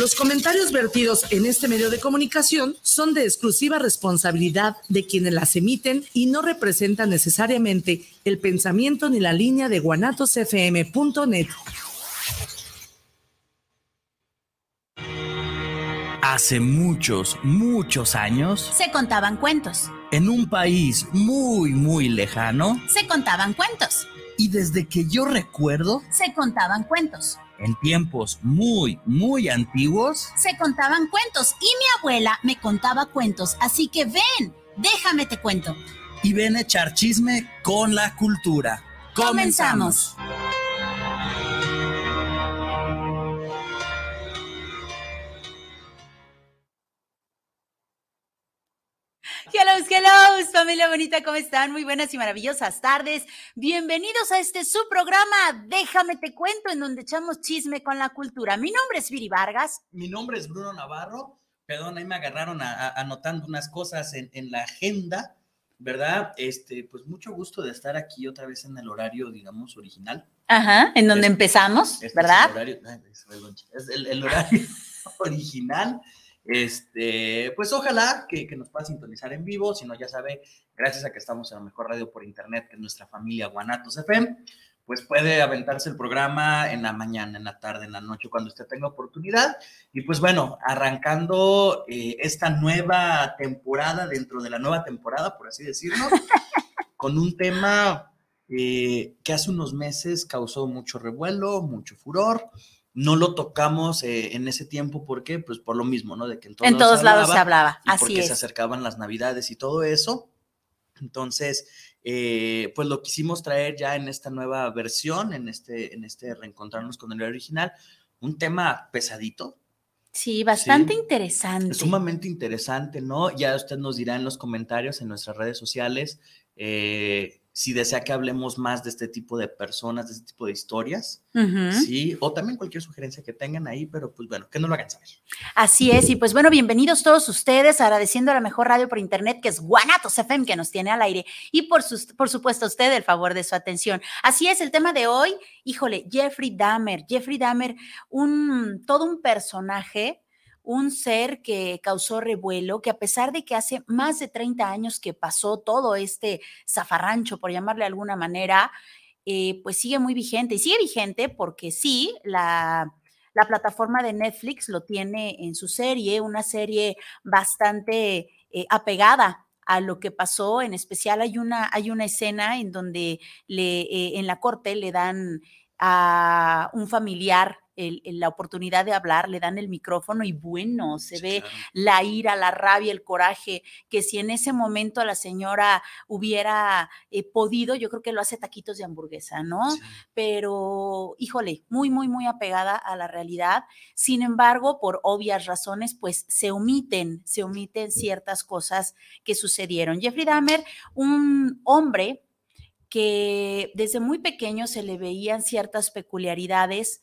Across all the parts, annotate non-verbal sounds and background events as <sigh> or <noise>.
los comentarios vertidos en este medio de comunicación son de exclusiva responsabilidad de quienes las emiten y no representan necesariamente el pensamiento ni la línea de guanatosfm.net. Hace muchos, muchos años, se contaban cuentos. En un país muy, muy lejano, se contaban cuentos. Y desde que yo recuerdo, se contaban cuentos en tiempos muy, muy antiguos, se contaban cuentos y mi abuela me contaba cuentos, así que ven, déjame te cuento. Y ven a echar chisme con la cultura. Comenzamos. Hello, hello, familia bonita, ¿cómo están? Muy buenas y maravillosas tardes. Bienvenidos a este su programa, Déjame te cuento, en donde echamos chisme con la cultura. Mi nombre es Viri Vargas. Mi nombre es Bruno Navarro. Perdón, ahí me agarraron anotando unas cosas en, la agenda, ¿verdad? Este, pues mucho gusto de estar aquí otra vez en el horario, digamos, original. Ajá, en donde empezamos, ¿verdad? Es el horario <laughs> original. Este, pues ojalá que, nos pueda sintonizar en vivo, si no, ya sabe, gracias a que estamos en la mejor radio por internet, que es nuestra familia Guanatos FM, pues puede aventarse el programa en la mañana, en la tarde, en la noche, cuando usted tenga oportunidad. Y pues bueno, arrancando eh, esta nueva temporada dentro de la nueva temporada, por así decirlo, <laughs> con un tema eh, que hace unos meses causó mucho revuelo, mucho furor no lo tocamos eh, en ese tiempo, ¿por qué? Pues por lo mismo, ¿no? De que en todos, lados se hablaba, así porque se acercaban las navidades y todo eso. Entonces, eh, pues lo quisimos traer ya en esta nueva versión, en este, en este reencontrarnos con el original, un tema pesadito. Sí, bastante interesante. Sumamente interesante, ¿no? Ya usted nos dirá en los comentarios en nuestras redes sociales eh, si desea que hablemos más de este tipo de personas, de este tipo de historias, sí, o también cualquier sugerencia que tengan ahí, pero pues bueno, que no lo hagan saber. Así es, y pues bueno, bienvenidos todos ustedes, agradeciendo a la mejor radio por internet, que es Guanatos FM, que nos tiene al aire, y por, por supuesto a usted el favor de su atención. Así es, el tema de hoy, híjole, Jeffrey Dahmer, Jeffrey Dahmer, un, todo un personaje un ser que causó revuelo, que a pesar de que hace más de 30 años que pasó todo este zafarrancho, por llamarle de alguna manera, eh, pues sigue muy vigente. Y sigue vigente porque sí, la, plataforma de Netflix lo tiene en su serie, una serie bastante eh, apegada a lo que pasó. En especial hay una, hay una escena en donde le, eh, en la corte le dan a un familiar la oportunidad de hablar, le dan el micrófono y bueno, se ve la ira, la rabia, el coraje, que si en ese momento la señora hubiera eh, podido, yo creo que lo hace taquitos de hamburguesa, ¿no? Pero, híjole, muy, muy, muy apegada a la realidad. Sin embargo, por obvias razones, pues se omiten, se omiten ciertas cosas que sucedieron. Jeffrey Dahmer, un hombre que desde muy pequeño se le veían ciertas peculiaridades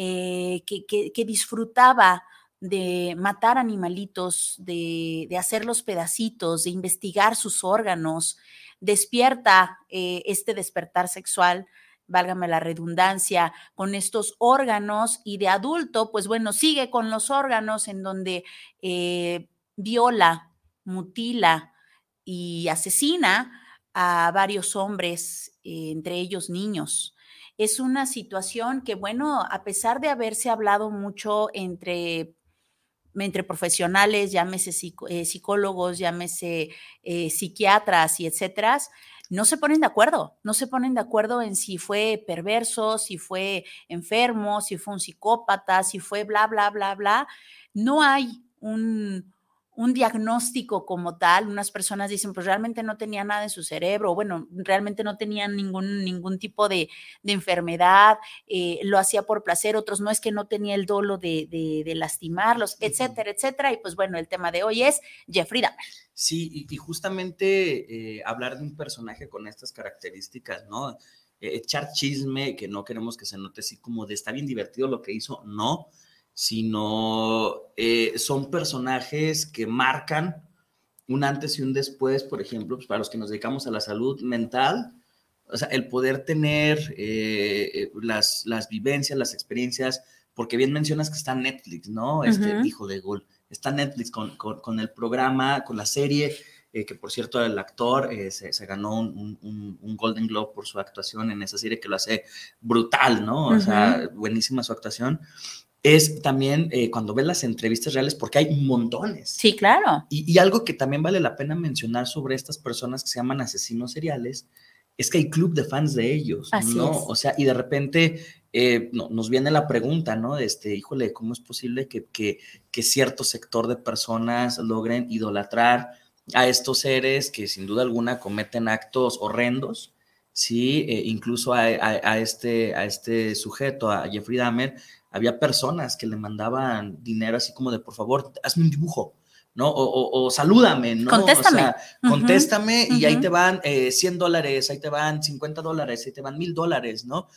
eh, que, disfrutaba de matar animalitos, de, hacerlos pedacitos, de investigar sus órganos, despierta eh, este despertar sexual, válgame la redundancia, con estos órganos y de adulto, pues bueno, sigue con los órganos en donde eh, viola, mutila y asesina a varios hombres, entre ellos niños es una situación que, bueno, a pesar de haberse hablado mucho entre entre profesionales, llámese eh, psicólogos, llámese eh, psiquiatras y etcétera, no se ponen de acuerdo, no se ponen de acuerdo en si fue perverso, si fue enfermo, si fue un psicópata, si fue bla, bla, bla, bla. No hay un, un diagnóstico como tal. Unas personas dicen, pues realmente no tenía nada en su cerebro, bueno, realmente no tenía ningún, ningún tipo de, enfermedad, eh, lo hacía por placer, otros no es que no tenía el dolo de, lastimarlos, etcétera, etcétera. Y pues bueno, el tema de hoy es Jeffrey Dahmer. Sí, y, justamente eh, hablar de un personaje con estas características, ¿no? Eh, echar chisme, que no queremos que se note así como de está bien divertido lo que hizo, no sino eh, son personajes que marcan un antes y un después, por ejemplo, pues, para los que nos dedicamos a la salud mental, o sea, el poder tener eh, eh, las, las vivencias, las experiencias, porque bien mencionas que está Netflix, ¿no? Este hijo de gol. Está Netflix con, con, el programa, con la serie, que por cierto el actor se, ganó un, un, Golden Globe por su actuación en esa serie que lo hace brutal, ¿no? O sea, buenísima su actuación es también eh, cuando ves las entrevistas reales, porque hay montones. Sí, claro. Y, algo que también vale la pena mencionar sobre estas personas que se llaman asesinos seriales, es que hay club de fans de ellos, ¿no? O sea, y de repente eh, nos viene la pregunta, ¿no? Este, híjole, ¿cómo es posible que, que, cierto sector de personas logren idolatrar a estos seres que sin duda alguna cometen actos horrendos? Sí, eh, incluso a, a, este, a este sujeto, a Jeffrey Dahmer, había personas que le mandaban dinero así como de, por favor, hazme un dibujo, ¿no? O, salúdame, ¿no? Contéstame. O sea, contéstame y ahí te van 100 eh, dólares, ahí te van 50 dólares, ahí te van 1000 dólares, ¿no?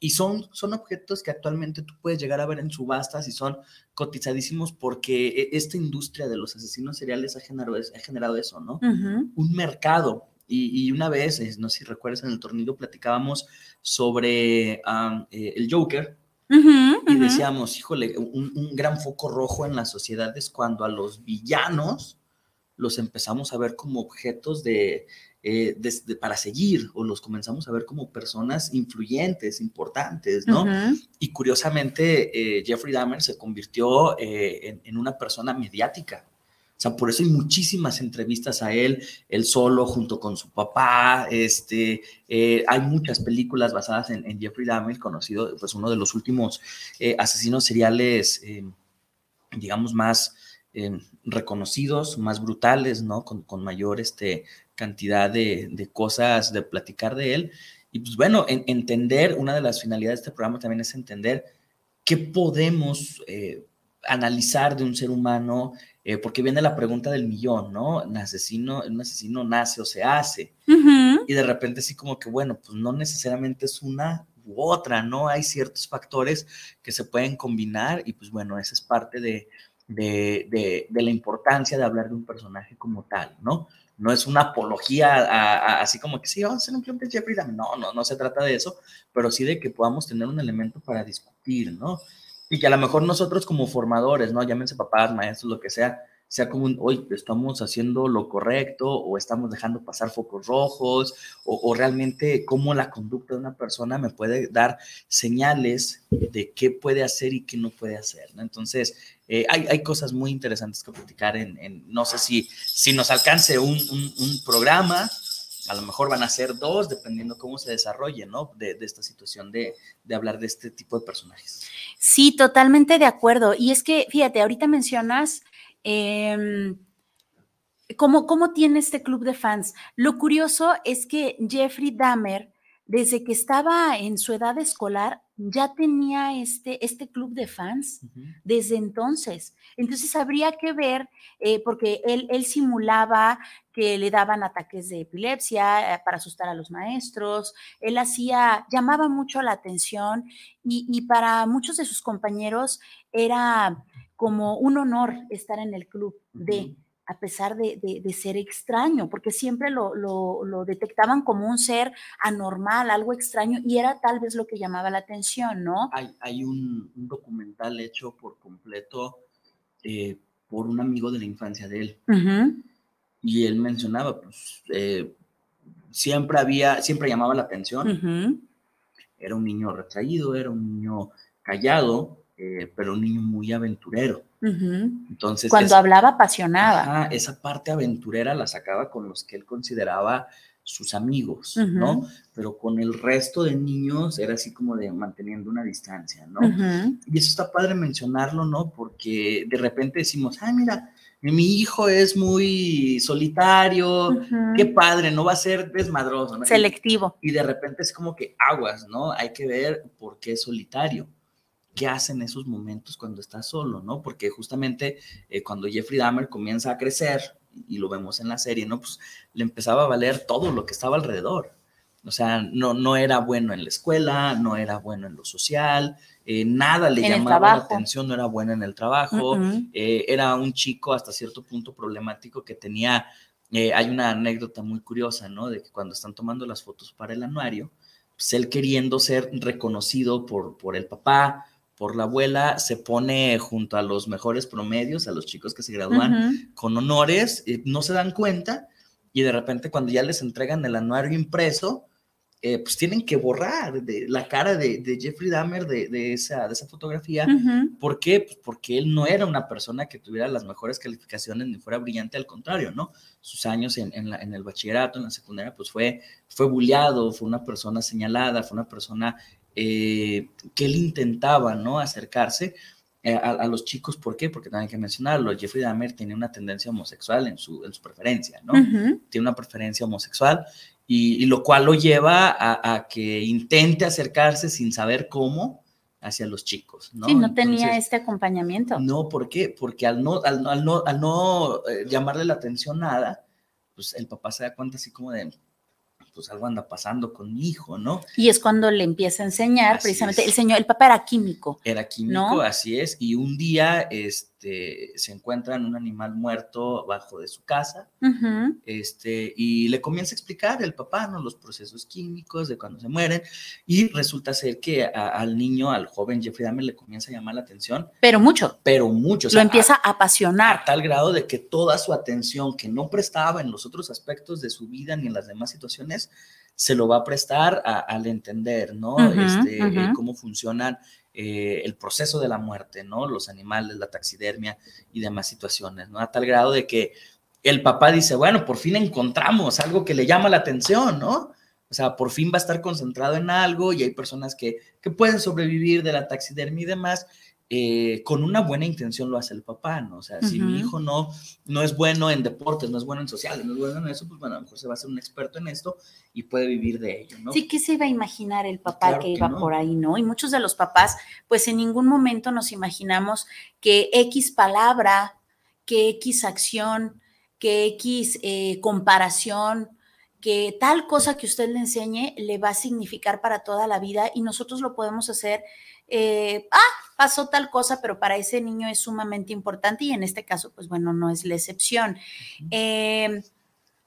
Y son, son objetos que actualmente tú puedes llegar a ver en subastas y son cotizadísimos porque e, esta industria de los asesinos seriales ha generado, ha generado eso, ¿no? Un mercado. Y, una vez, no sé si recuerdas, en el tornillo platicábamos sobre eh, el Joker, y decíamos, híjole, un, gran foco rojo en la sociedad es cuando a los villanos los empezamos a ver como objetos de, eh, para seguir o los comenzamos a ver como personas influyentes, importantes, ¿no? Y curiosamente, eh, Jeffrey Dahmer se convirtió eh, en, una persona mediática. O sea, por eso hay muchísimas entrevistas a él, él solo, junto con su papá. Este, eh, hay muchas películas basadas en, Jeffrey Dahmer, conocido, pues uno de los últimos eh, asesinos seriales, eh, digamos, más reconocidos, más brutales, ¿no? Con, mayor este, cantidad de, cosas de platicar de él. Y pues bueno, entender, una de las finalidades de este programa también es entender qué podemos analizar de un ser humano eh, porque viene la pregunta del millón, ¿no? ¿Un asesino, un asesino nace o se hace? Y de repente sí como que, bueno, pues no necesariamente es una u otra, ¿no? Hay ciertos factores que se pueden combinar y pues bueno, esa es parte de, de, la importancia de hablar de un personaje como tal, ¿no? No es una apología así como que sí, vamos a hacer un club de Jeffrey No, no, no se trata de eso, pero sí de que podamos tener un elemento para discutir, ¿no? Y que a lo mejor nosotros como formadores, ¿no? Llámense papás, maestros, lo que sea, sea como un, hoy estamos haciendo lo correcto o estamos dejando pasar focos rojos o, realmente cómo la conducta de una persona me puede dar señales de qué puede hacer y qué no puede hacer. Entonces, eh, hay, hay, cosas muy interesantes que platicar en, no sé si, si nos alcance un, un programa, a lo mejor van a ser dos, dependiendo cómo se desarrolle, ¿no? De, esta situación de, de, hablar de este tipo de personajes. Sí, totalmente de acuerdo. Y es que, fíjate, ahorita mencionas eh, cómo, cómo tiene este club de fans. Lo curioso es que Jeffrey Dahmer, desde que estaba en su edad escolar, ya tenía este, este club de fans uh -huh. desde entonces. Entonces habría que ver, eh, porque él, él, simulaba que le daban ataques de epilepsia eh, para asustar a los maestros, él hacía, llamaba mucho la atención y, y para muchos de sus compañeros era como un honor estar en el club uh -huh. de a pesar de, de, de, ser extraño, porque siempre lo, lo, lo, detectaban como un ser anormal, algo extraño, y era tal vez lo que llamaba la atención, ¿no? Hay, hay un, un, documental hecho por completo eh, por un amigo de la infancia de él, uh -huh. y él mencionaba, pues, eh, siempre había, siempre llamaba la atención, uh -huh. era un niño retraído, era un niño callado, eh, pero un niño muy aventurero. Uh -huh. Entonces, cuando esa, hablaba apasionaba. Ajá, esa parte aventurera la sacaba con los que él consideraba sus amigos, uh -huh. ¿no? Pero con el resto de niños era así como de manteniendo una distancia, ¿no? Uh -huh. Y eso está padre mencionarlo, ¿no? Porque de repente decimos, ah, mira, mi hijo es muy solitario, uh -huh. qué padre, no va a ser desmadroso, ¿no? Selectivo. Y, y de repente es como que aguas, ¿no? Hay que ver por qué es solitario qué hace en esos momentos cuando está solo, ¿no? Porque justamente eh, cuando Jeffrey Dahmer comienza a crecer, y lo vemos en la serie, ¿no? Pues le empezaba a valer todo lo que estaba alrededor. O sea, no, no era bueno en la escuela, no era bueno en lo social, eh, nada le en llamaba la atención, no era bueno en el trabajo, uh eh, era un chico hasta cierto punto problemático que tenía, eh, hay una anécdota muy curiosa, ¿no? De que cuando están tomando las fotos para el anuario, pues él queriendo ser reconocido por, por el papá, por la abuela, se pone junto a los mejores promedios, a los chicos que se gradúan uh -huh. con honores, eh, no se dan cuenta y de repente cuando ya les entregan el anuario impreso, eh, pues tienen que borrar de, la cara de, de Jeffrey Dahmer de, de, esa, de esa fotografía. Uh -huh. ¿Por qué? Pues porque él no era una persona que tuviera las mejores calificaciones ni fuera brillante, al contrario, ¿no? Sus años en, en, la, en el bachillerato, en la secundaria, pues fue, fue bulleado, fue una persona señalada, fue una persona eh, que él intentaba, ¿no? Acercarse eh, a, a, los chicos, ¿por qué? Porque también hay que mencionarlo, Jeffrey Dahmer tiene una tendencia homosexual en su, en su preferencia, ¿no? Uh -huh. Tiene una preferencia homosexual y, y lo cual lo lleva a, a, que intente acercarse sin saber cómo hacia los chicos, ¿no? Sí, no tenía este acompañamiento. No, ¿por qué? Porque al no, al, al no, al no eh, llamarle la atención nada, pues el papá se da cuenta así como de, pues algo anda pasando con mi hijo, ¿no? Y es cuando le empieza a enseñar, así precisamente, es. el señor, el papá era químico. Era químico, ¿no? así es, y un día este, se encuentran un animal muerto bajo de su casa, uh -huh. este, y le comienza a explicar el papá, ¿no? Los procesos químicos de cuando se mueren, y resulta ser que a, al niño, al joven Jeffrey Dahmer, le comienza a llamar la atención. Pero mucho. Pero mucho. Lo sea, empieza a, a apasionar. A tal grado de que toda su atención que no prestaba en los otros aspectos de su vida ni en las demás situaciones, se lo va a prestar a, al entender, ¿no? Uh -huh, este, uh -huh. cómo funcionan eh, el proceso de la muerte, ¿no? Los animales, la taxidermia y demás situaciones, ¿no? A tal grado de que el papá dice, bueno, por fin encontramos algo que le llama la atención, ¿no? O sea, por fin va a estar concentrado en algo y hay personas que, que pueden sobrevivir de la taxidermia y demás, eh, con una buena intención lo hace el papá, ¿no? O sea, uh -huh. si mi hijo no, no es bueno en deportes, no es bueno en sociales, no es bueno en eso, pues bueno, a lo mejor se va a hacer un experto en esto y puede vivir de ello, ¿no? Sí, ¿qué se iba a imaginar el papá claro que iba que no. por ahí, no? Y muchos de los papás, pues en ningún momento nos imaginamos que X palabra, que X acción, que X eh, comparación, que tal cosa que usted le enseñe le va a significar para toda la vida y nosotros lo podemos hacer eh, ah, pasó tal cosa, pero para ese niño es sumamente importante y en este caso, pues bueno, no es la excepción. Eh,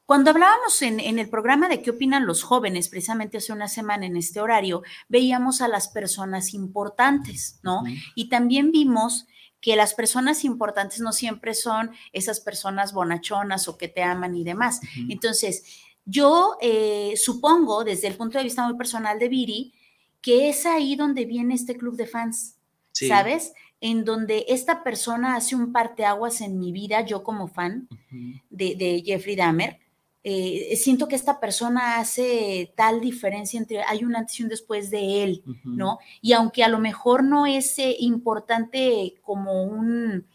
cuando hablábamos en, en, el programa de qué opinan los jóvenes, precisamente hace una semana en este horario, veíamos a las personas importantes, ¿no? Y también vimos que las personas importantes no siempre son esas personas bonachonas o que te aman y demás. Uh -huh. Entonces, yo eh, supongo, desde el punto de vista muy personal de Viri, que es ahí donde viene este club de fans, sí. ¿sabes? En donde esta persona hace un parteaguas en mi vida, yo como fan uh -huh. de, de, Jeffrey Dahmer, eh, siento que esta persona hace tal diferencia entre hay un antes y un después de él, ¿no? Y aunque a lo mejor no es eh, importante como un,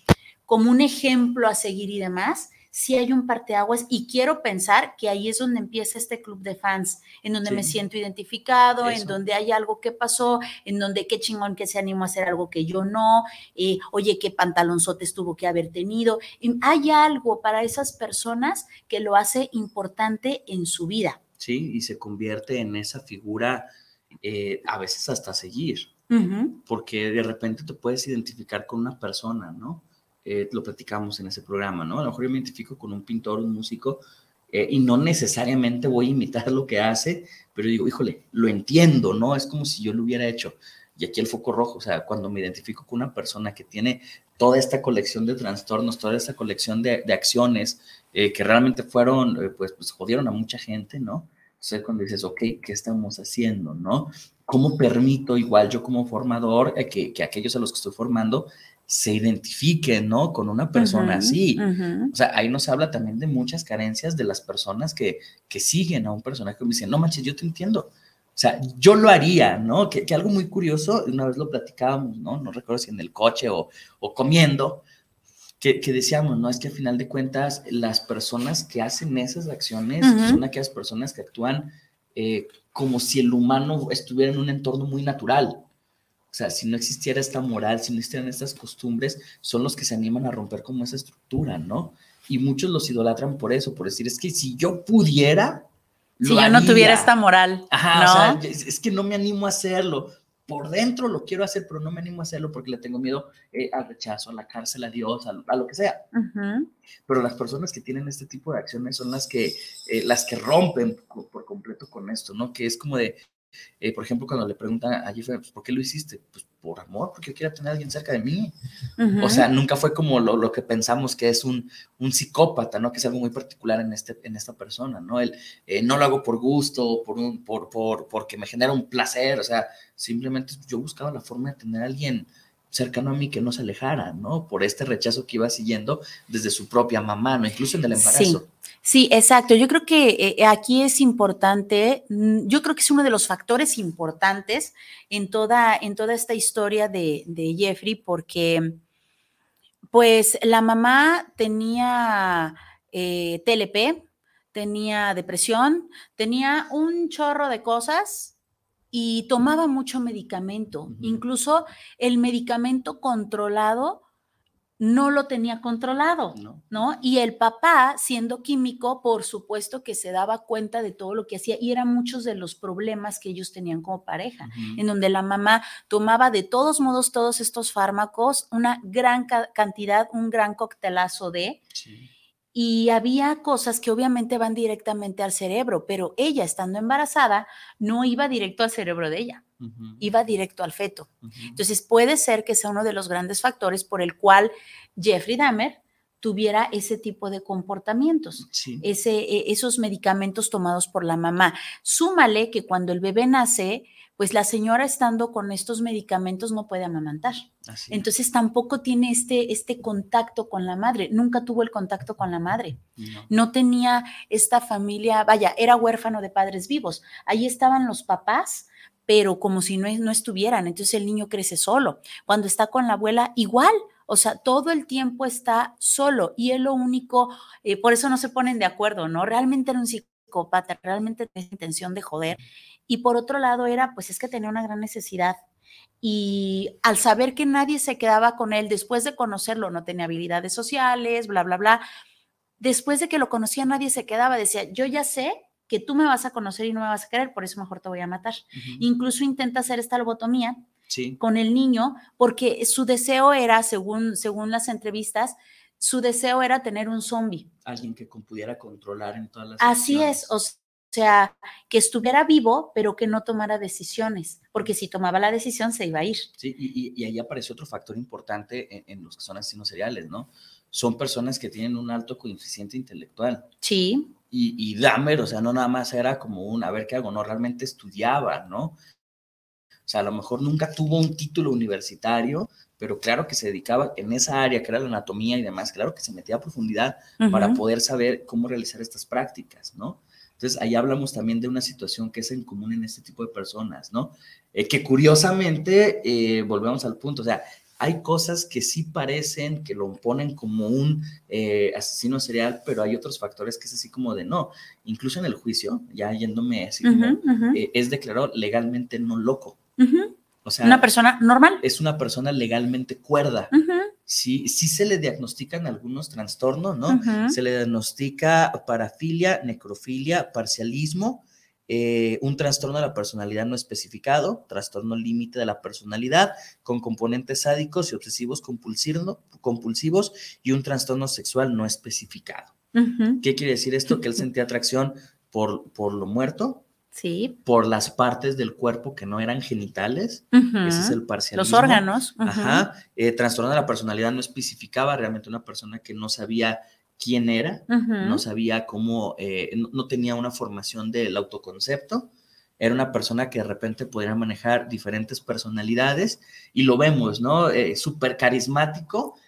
como un ejemplo a seguir y demás, sí hay un parteaguas y quiero pensar que ahí es donde empieza este club de fans, en donde me siento identificado, en donde hay algo que pasó, en donde qué chingón que se animó a hacer algo que yo no, eh, oye, qué pantalonzotes tuvo que haber tenido. hay algo para esas personas que lo hace importante en su vida. Sí, y se convierte en esa figura eh, a veces hasta seguir, porque de repente te puedes identificar con una persona, ¿no? Eh, lo platicamos en ese programa, ¿no? A lo mejor yo me identifico con un pintor, un músico, eh, y no necesariamente voy a imitar lo que hace, pero digo, híjole, lo entiendo, ¿no? Es como si yo lo hubiera hecho. Y aquí el foco rojo, o sea, cuando me identifico con una persona que tiene toda esta colección de trastornos, toda esta colección de, acciones eh, que realmente fueron, pues, pues jodieron a mucha gente, ¿no? Entonces cuando dices, ok, ¿qué estamos haciendo, no? ¿Cómo permito, igual yo como formador, que, que aquellos a los que estoy formando se identifiquen, ¿no? Con una persona así. O sea, ahí nos habla también de muchas carencias de las personas que, que siguen a un personaje que me dicen, no manches, yo te entiendo. O sea, yo lo haría, ¿no? Que, algo muy curioso, una vez lo platicábamos, ¿no? No recuerdo si en el coche o, o comiendo, que, que, decíamos, ¿no? Es que al final de cuentas, las personas que hacen esas acciones son aquellas personas que actúan eh, como si el humano estuviera en un entorno muy natural. O sea, si no existiera esta moral, si no existieran estas costumbres, son los que se animan a romper como esa estructura, ¿no? Y muchos los idolatran por eso, por decir, es que si yo pudiera... Si yo no tuviera esta moral. Ajá, o sea, es, que no me animo a hacerlo. Por dentro lo quiero hacer, pero no me animo a hacerlo porque le tengo miedo eh, al rechazo, a la cárcel, a Dios, a, lo que sea. Pero las personas que tienen este tipo de acciones son las que, eh, las que rompen por completo con esto, ¿no? Que es como de, eh, por ejemplo, cuando le preguntan a Jeffrey, pues, ¿por qué lo hiciste? Pues por amor, porque yo quiero tener a alguien cerca de mí. O sea, nunca fue como lo, lo, que pensamos que es un, un psicópata, ¿no? Que es algo muy particular en, este, en esta persona, ¿no? El, eh, no lo hago por gusto, por un, por, por, porque me genera un placer, o sea, simplemente yo buscaba la forma de tener a alguien cercano a mí que no se alejara, ¿no? Por este rechazo que iba siguiendo desde su propia mamá, ¿no? Incluso en el embarazo. Sí, exacto. Yo creo que eh, aquí es importante, mm, yo creo que es uno de los factores importantes en toda, en toda esta historia de, Jeffrey, porque pues la mamá tenía eh, TLP, tenía depresión, tenía un chorro de cosas y tomaba mucho medicamento. Incluso el medicamento controlado no lo tenía controlado, no. Y el papá, siendo químico, por supuesto que se daba cuenta de todo lo que hacía y eran muchos de los problemas que ellos tenían como pareja, en donde la mamá tomaba de todos modos todos estos fármacos, una gran cantidad, un gran coctelazo de... Y había cosas que obviamente van directamente al cerebro, pero ella estando embarazada no iba directo al cerebro de ella iba directo al feto. Entonces puede ser que sea uno de los grandes factores por el cual Jeffrey Dahmer tuviera ese tipo de comportamientos, ese, e, esos medicamentos tomados por la mamá. Súmale que cuando el bebé nace, pues la señora estando con estos medicamentos no puede amamantar. Entonces tampoco tiene este, este contacto con la madre, nunca tuvo el contacto con la madre. no. tenía esta familia, vaya, era huérfano de padres vivos. Ahí estaban los papás, pero como si no, no estuvieran. Entonces el niño crece solo. Cuando está con la abuela, igual. O sea, todo el tiempo está solo y es lo único, eh, por eso no se ponen de acuerdo, ¿no? Realmente era un psicópata, realmente tenía intención de joder. Y por otro lado era, pues es que tenía una gran necesidad. Y al saber que nadie se quedaba con él, después de conocerlo, no tenía habilidades sociales, bla, bla, bla, después de que lo conocía, nadie se quedaba, decía, yo ya sé que tú me vas a conocer y no me vas a querer, por eso mejor te voy a matar. Incluso intenta hacer esta lobotomía con el niño, porque su deseo era, según, según las entrevistas, su deseo era tener un zombie. Alguien que pudiera controlar en todas las Así es, o sea, que estuviera vivo, pero que no tomara decisiones, porque si tomaba la decisión se iba a ir. Sí, y, ahí aparece otro factor importante en, en, los que son asesinos seriales, ¿no? Son personas que tienen un alto coeficiente intelectual. Sí y, y Dahmer, o sea, no nada más era como un, a ver qué hago, no, realmente estudiaba, ¿no? O sea, a lo mejor nunca tuvo un título universitario, pero claro que se dedicaba en esa área, que era la anatomía y demás, claro que se metía a profundidad para poder saber cómo realizar estas prácticas, ¿no? Entonces, ahí hablamos también de una situación que es en común en este tipo de personas, ¿no? Eh, que curiosamente, eh, volvemos al punto, o sea, hay cosas que sí parecen que lo ponen como un eh, asesino serial, pero hay otros factores que es así como de no. Incluso en el juicio, ya yéndome así como, es declarado legalmente no loco. O sea, una persona normal. Es una persona legalmente cuerda. Sí, sí se le diagnostican algunos trastornos, ¿no? Se le diagnostica parafilia, necrofilia, parcialismo, eh, un trastorno de la personalidad no especificado, trastorno límite de la personalidad, con componentes sádicos y obsesivos compulsivos y un trastorno sexual no especificado. ¿Qué quiere decir esto? Que él sentía atracción por, por lo muerto, Sí. Por las partes del cuerpo que no eran genitales. Ese es el parcialismo. Los órganos. Ajá. Eh, trastorno de la personalidad no especificaba realmente una persona que no sabía quién era, no sabía cómo, eh, no, tenía una formación del autoconcepto. Era una persona que de repente podría manejar diferentes personalidades y lo vemos, ¿no? Eh, Súper carismático.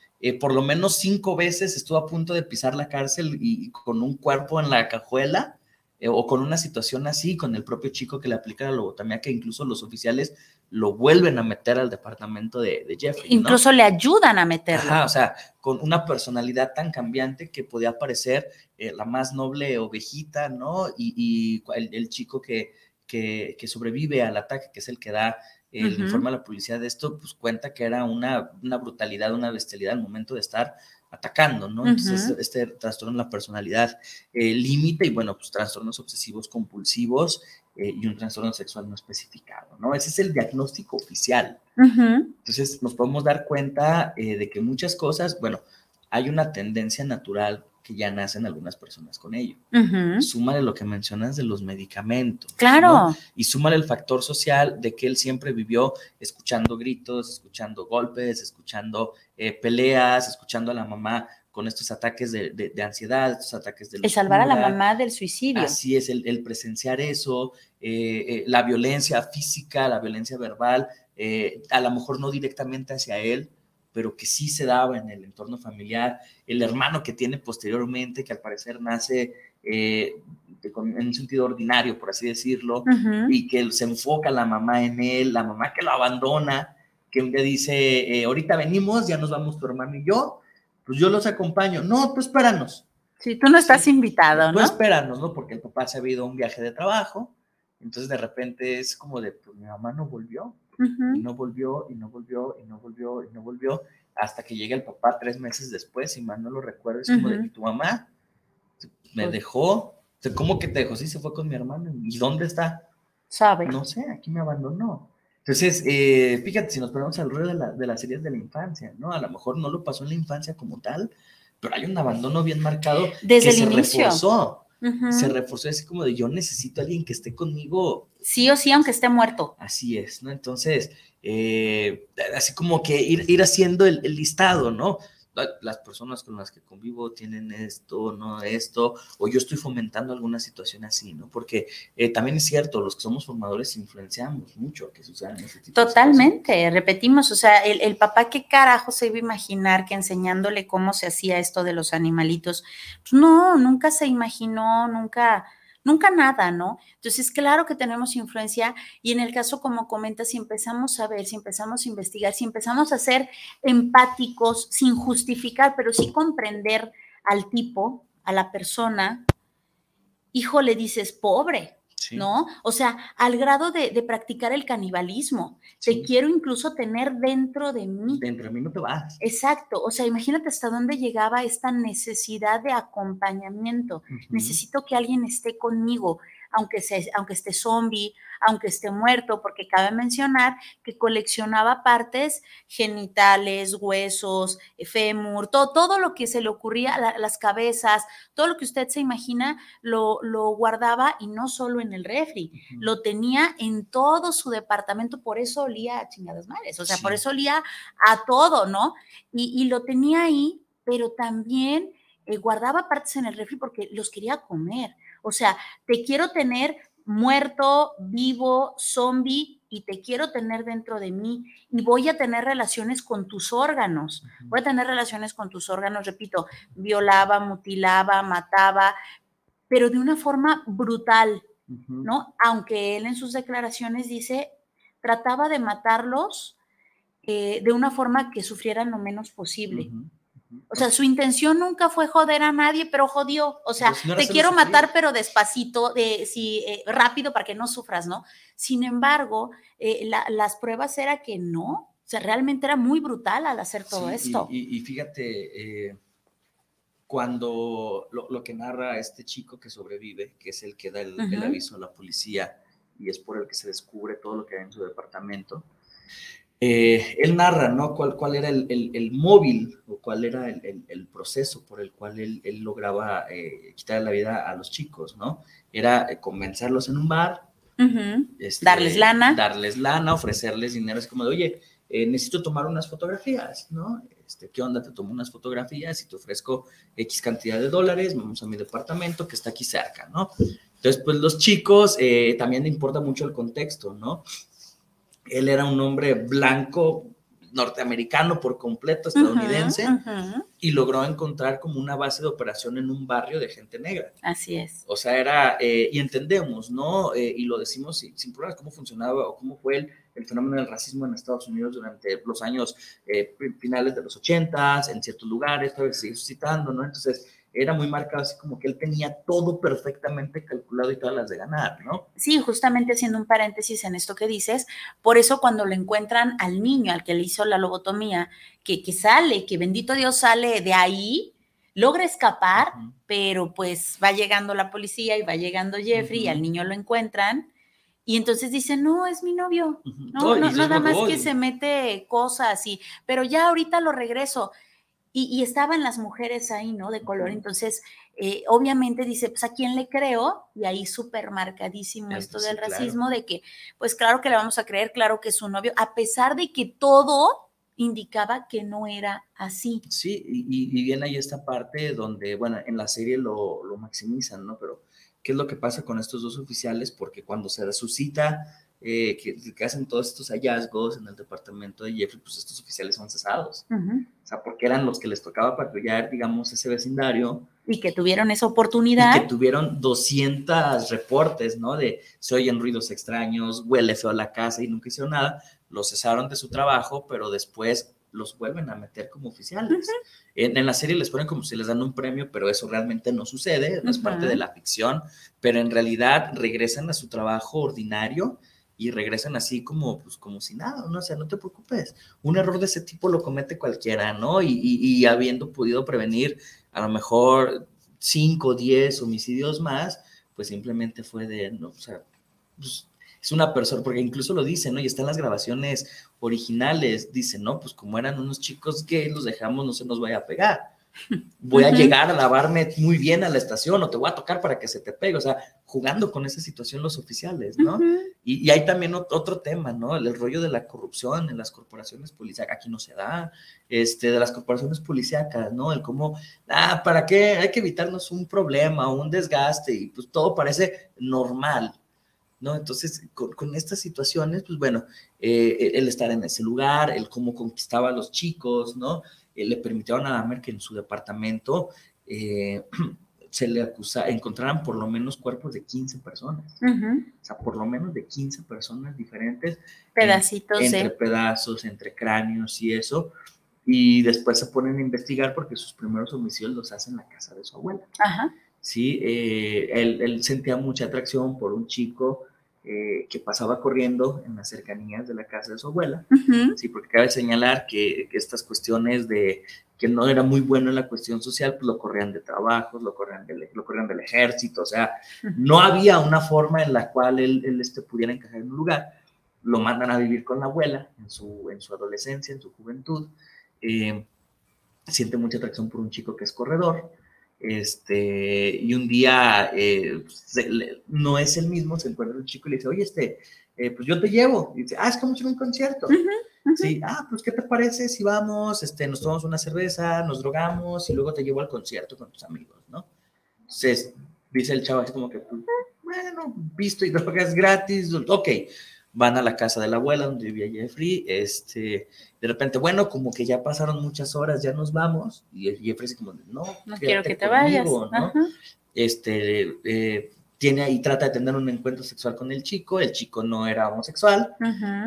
por lo menos cinco veces estuvo a punto de pisar la cárcel y con un cuerpo en la cajuela eh, o con una situación así, con el propio chico que le aplica la lobotomía, que incluso los oficiales lo vuelven a meter al departamento de, de Jeffrey. Incluso le ayudan a meterlo. Ajá, o sea, con una personalidad tan cambiante que podía parecer eh, la más noble ovejita, ¿no? Y, el, chico que, que, sobrevive al ataque, que es el que da el informe a la policía de esto, pues cuenta que era una, una brutalidad, una bestialidad al momento de estar atacando, ¿no? Entonces, este trastorno en la personalidad eh, límite y, bueno, pues trastornos obsesivos compulsivos eh, y un trastorno sexual no especificado, ¿no? Ese es el diagnóstico oficial. Entonces, nos podemos dar cuenta eh, de que muchas cosas, bueno, hay una tendencia natural que ya nacen algunas personas con ello. Súmale lo que mencionas de los medicamentos. Claro. Y súmale el factor social de que él siempre vivió escuchando gritos, escuchando golpes, escuchando eh, peleas, escuchando a la mamá con estos ataques de, ansiedad, estos ataques de... El salvar a la mamá del suicidio. Así es, el, presenciar eso, eh, eh, la violencia física, la violencia verbal, a lo mejor no directamente hacia él, pero que sí se daba en el entorno familiar, el hermano que tiene posteriormente, que al parecer nace eh, en un sentido ordinario, por así decirlo, y que se enfoca la mamá en él, la mamá que lo abandona, que un día dice, eh, ahorita venimos, ya nos vamos tu hermano y yo, pues yo los acompaño. No, tú espéranos. Sí, tú no estás invitado, ¿no? Tú espéranos, ¿no? Porque el papá se ha ido a un viaje de trabajo, entonces de repente es como de, pues mi mamá no volvió. Y no volvió, y no volvió, y no volvió, y no volvió, hasta que llega el papá tres meses después, y más no lo recuerdo, es como de tu mamá me pues dejó. ¿Cómo que te dejó? Sí, se fue con mi hermano. ¿Y dónde está? Sabe. No sé, aquí me abandonó. Entonces, eh, fíjate, si nos ponemos al ruedo de, la, de las series de la infancia, ¿no? A lo mejor no lo pasó en la infancia como tal, pero hay un abandono bien marcado Desde que el se inicio. reforzó. Se reforzó así como de yo necesito a alguien que esté conmigo. Sí o sí, aunque esté muerto. Así es, ¿no? Entonces, eh, así como que ir, ir haciendo el, el, listado, ¿no? Las personas con las que convivo tienen esto, no esto, o yo estoy fomentando alguna situación así, ¿no? Porque eh, también es cierto, los que somos formadores influenciamos mucho a que sucedan ese tipo Totalmente, repetimos, o sea, el, el, papá qué carajo se iba a imaginar que enseñándole cómo se hacía esto de los animalitos, pues no, nunca se imaginó, nunca nunca nada, ¿no? Entonces, claro que tenemos influencia y en el caso, como comentas, si empezamos a ver, si empezamos a investigar, si empezamos a ser empáticos sin justificar, pero sí comprender al tipo, a la persona, hijo, le dices, pobre, ¿no? O sea, al grado de, practicar el canibalismo. Te quiero incluso tener dentro de mí. Dentro de mí no te vas. Exacto. O sea, imagínate hasta dónde llegaba esta necesidad de acompañamiento. Necesito que alguien esté conmigo aunque, aunque esté zombie, aunque esté muerto, porque cabe mencionar que coleccionaba partes genitales, huesos, fémur, todo, todo lo que se le ocurría, las cabezas, todo lo que usted se imagina, lo, lo guardaba y no solo en el refri, lo tenía en todo su departamento, por eso olía a chingadas madres, o sea, por eso olía a todo, ¿no? Y, y lo tenía ahí, pero también eh, guardaba partes en el refri porque los quería comer. O sea, te quiero tener muerto, vivo, zombie, y te quiero tener dentro de mí y voy a tener relaciones con tus órganos, voy a tener relaciones con tus órganos, repito, violaba, mutilaba, mataba, pero de una forma brutal, ¿no? Aunque él en sus declaraciones dice, trataba de matarlos eh, de una forma que sufrieran lo menos posible. O sea, su intención nunca fue joder a nadie, pero jodió. O sea, te quiero matar, pero despacito, de, sí, eh, rápido para que no sufras, ¿no? Sin embargo, eh, las pruebas era que no. O sea, realmente era muy brutal al hacer todo esto. Y, fíjate, eh, cuando lo, que narra este chico que sobrevive, que es el que da el, el aviso a la policía y es por el que se descubre todo lo que hay en su departamento, eh, él narra, ¿no? ¿Cuál, cuál era el, el, móvil o cuál era el, el, proceso por el cual él, él lograba eh, quitar la vida a los chicos, ¿no? Era eh, convencerlos en un bar, este, darles lana. Darles lana, ofrecerles dinero. Es como de, oye, necesito tomar unas fotografías, ¿no? Este, ¿Qué onda? Te tomo unas fotografías y te ofrezco X cantidad de dólares, vamos a mi departamento que está aquí cerca, ¿no? Entonces, pues los chicos, también le importa mucho el contexto, ¿no? Él era un hombre blanco, norteamericano por completo, estadounidense, y logró encontrar como una base de operación en un barrio de gente negra. Así es. O sea, era, eh, y entendemos, ¿no? Eh, y lo decimos sin, problemas, cómo funcionaba o cómo fue el, el, fenómeno del racismo en Estados Unidos durante los años eh, finales de los ochentas, en ciertos lugares, todavía se sigue suscitando, ¿no? Entonces, era muy marcado, así como que él tenía todo perfectamente calculado y todas las de ganar, ¿no? Sí, justamente haciendo un paréntesis en esto que dices, por eso cuando lo encuentran al niño, al que le hizo la lobotomía, que, que sale, que bendito Dios sale de ahí, logra escapar, pero pues va llegando la policía y va llegando Jeffrey y al niño lo encuentran. Y entonces dicen, no, es mi novio, no, no, nada más que se mete cosas y, pero ya ahorita lo regreso y, estaban las mujeres ahí, ¿no? De color. Entonces, eh, obviamente dice, pues a quién le creo, y ahí súper marcadísimo esto del racismo, de que, pues claro que le vamos a creer, claro que es su novio, a pesar de que todo indicaba que no era así. Sí, y, y bien ahí esta parte donde, bueno, en la serie lo, lo maximizan, ¿no? Pero, ¿qué es lo que pasa con estos dos oficiales? Porque cuando se resucita eh, que, hacen todos estos hallazgos en el departamento de Jeffrey, pues estos oficiales son cesados. O sea, porque eran los que les tocaba patrullar, digamos, ese vecindario. Y que tuvieron esa oportunidad. Y que tuvieron 200 reportes, ¿no? De se oyen ruidos extraños, huele feo la casa y nunca hicieron nada. Los cesaron de su trabajo, pero después los vuelven a meter como oficiales. en, la serie les ponen como si les dan un premio, pero eso realmente no sucede, no es parte de la ficción, pero en realidad regresan a su trabajo ordinario y regresan así como, pues, como si nada, ¿no? O sea, no te preocupes. Un error de ese tipo lo comete cualquiera, ¿no? Y, y, habiendo podido prevenir a lo mejor 5, 10 homicidios más, pues simplemente fue de, no, o sea, pues, es una persona, porque incluso lo dice, ¿no? Y están las grabaciones originales, dicen, ¿no? Pues como eran unos chicos que los dejamos, no se nos vaya a pegar voy a llegar a lavarme muy bien a la estación o te voy a tocar para que se te pegue, o sea, jugando con esa situación los oficiales, ¿no? y, hay también otro tema, ¿no? El, rollo de la corrupción en las corporaciones policíacas, aquí no se da, este, de las corporaciones policíacas, ¿no? El cómo, ah, ¿para qué? Hay que evitarnos un problema, un desgaste y pues todo parece normal, ¿no? Entonces, con, estas situaciones, pues bueno, eh, el estar en ese lugar, el cómo conquistaba a los chicos, ¿no? Eh, le permitieron a Dahmer que en su departamento eh, <clears throat> se le acusa, encontraran por lo menos cuerpos de 15 personas. O sea, por lo menos de 15 personas diferentes. Pedacitos. entre pedazos, entre cráneos y eso. Y después se ponen a investigar porque sus primeros homicidios los hace en la casa de su abuela. Ajá. Sí, eh, él, él, sentía mucha atracción por un chico eh, que pasaba corriendo en las cercanías de la casa de su abuela. Sí, porque cabe señalar que, estas cuestiones de que no era muy bueno en la cuestión social, pues lo corrían de trabajos, lo corrían del, lo corrían del ejército, o sea, no había una forma en la cual él, él este, pudiera encajar en un lugar. Lo mandan a vivir con la abuela en su, en su adolescencia, en su juventud. Eh, siente mucha atracción por un chico que es corredor este, y un día eh, no es el mismo, se encuentra un chico y le dice, oye, este, eh, pues yo te llevo. Y dice, ah, es como si un concierto. Sí, ah, pues ¿qué te parece si vamos, este, nos tomamos una cerveza, nos drogamos y luego te llevo al concierto con tus amigos, ¿no? Entonces, dice el chavo así como que, pues, bueno, visto y drogas gratis, ok. Van a la casa de la abuela donde vivía Jeffrey, este, de repente, bueno, como que ya pasaron muchas horas, ya nos vamos, y Jeffrey dice como, no, no quiero que te vayas. ¿no? Este, eh, tiene ahí, trata de tener un encuentro sexual con el chico, el chico no era homosexual,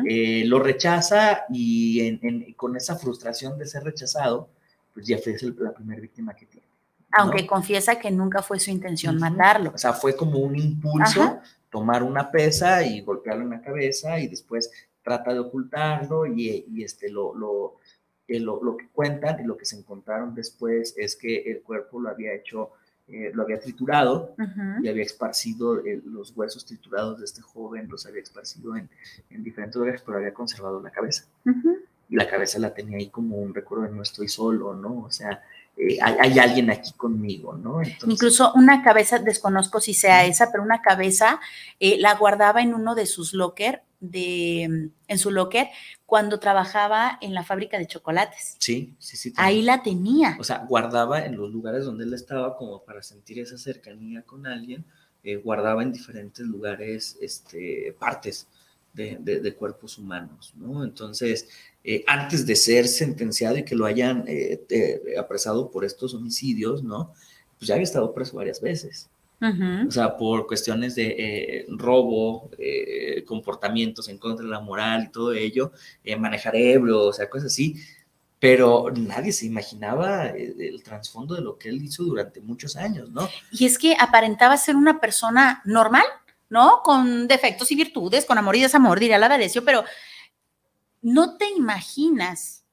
eh, lo rechaza y con esa frustración de ser rechazado, pues Jeffrey es la primera víctima que tiene. Aunque confiesa que nunca fue su intención matarlo. O sea, fue como un impulso tomar una pesa y golpearlo en la cabeza y después trata de ocultarlo y, este, lo, lo, lo, lo, que cuentan y lo que se encontraron después es que el cuerpo lo había hecho eh, lo había triturado y había esparcido eh, los huesos triturados de este joven, los había esparcido en, en diferentes lugares, pero había conservado la cabeza. Y la cabeza la tenía ahí como un recuerdo de no estoy solo, ¿no? O sea, eh, hay, alguien aquí conmigo, ¿no? Incluso una cabeza, desconozco si sea esa, pero una cabeza la guardaba en uno de sus locker, de, en su locker, cuando trabajaba en la fábrica de chocolates. Sí, sí, sí. Ahí la tenía. O sea, guardaba en los lugares donde él estaba como para sentir esa cercanía con alguien, eh, guardaba en diferentes lugares este, partes de, cuerpos humanos, ¿no? Entonces, eh, antes de ser sentenciado y que lo hayan eh, apresado por estos homicidios, ¿no? Pues ya había estado preso varias veces. O sea, por cuestiones de eh, robo, eh, comportamientos en contra de la moral y todo ello, eh, manejar ebrio, o sea, cosas así. Pero nadie se imaginaba el trasfondo de lo que él hizo durante muchos años, ¿no? Y es que aparentaba ser una persona normal, ¿no? Con defectos y virtudes, con amor y desamor, diría la D'Alessio, pero no te imaginas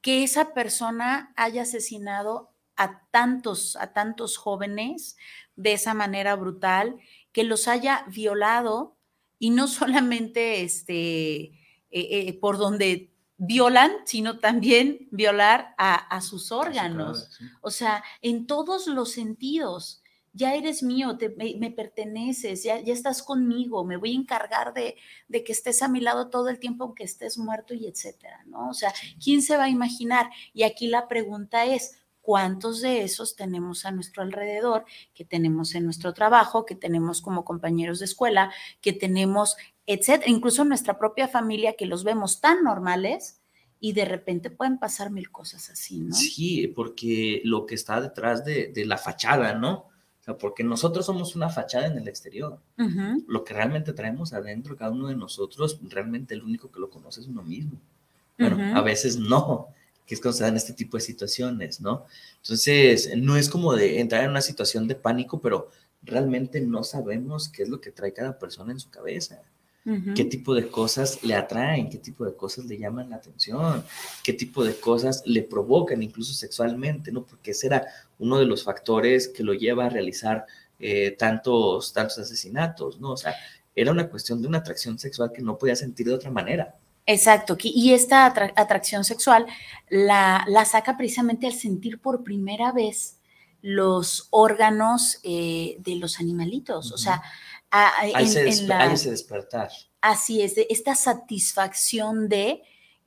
que esa persona haya asesinado a tantos, a tantos jóvenes, de esa manera brutal, que los haya violado y no solamente este, eh, eh, por donde violan, sino también violar a, sus órganos. O sea, en todos los sentidos. Ya eres mío, me, perteneces, ya, ya, estás conmigo, me voy a encargar de, de, que estés a mi lado todo el tiempo aunque estés muerto y etcétera, ¿no? O sea, ¿quién se va a imaginar? Y aquí la pregunta es, cuántos de esos tenemos a nuestro alrededor, que tenemos en nuestro trabajo, que tenemos como compañeros de escuela, que tenemos, etcétera, incluso nuestra propia familia, que los vemos tan normales y de repente pueden pasar mil cosas así, ¿no? Sí, porque lo que está detrás de, la fachada, ¿no? O sea, porque nosotros somos una fachada en el exterior. Lo que realmente traemos adentro, cada uno de nosotros, realmente el único que lo conoce es uno mismo. Bueno, a veces no que es cuando se dan este tipo de situaciones, ¿no? Entonces, no es como de entrar en una situación de pánico, pero realmente no sabemos qué es lo que trae cada persona en su cabeza. ¿Qué tipo de cosas le atraen? ¿Qué tipo de cosas le llaman la atención? ¿Qué tipo de cosas le provocan incluso sexualmente? ¿no? Porque ese era uno de los factores que lo lleva a realizar eh, tantos, tantos asesinatos, ¿no? O sea, era una cuestión de una atracción sexual que no podía sentir de otra manera. Exacto, y esta atracción sexual la, saca precisamente al sentir por primera vez los órganos eh, de los animalitos, o sea, en, ese despertar. Así es, de esta satisfacción de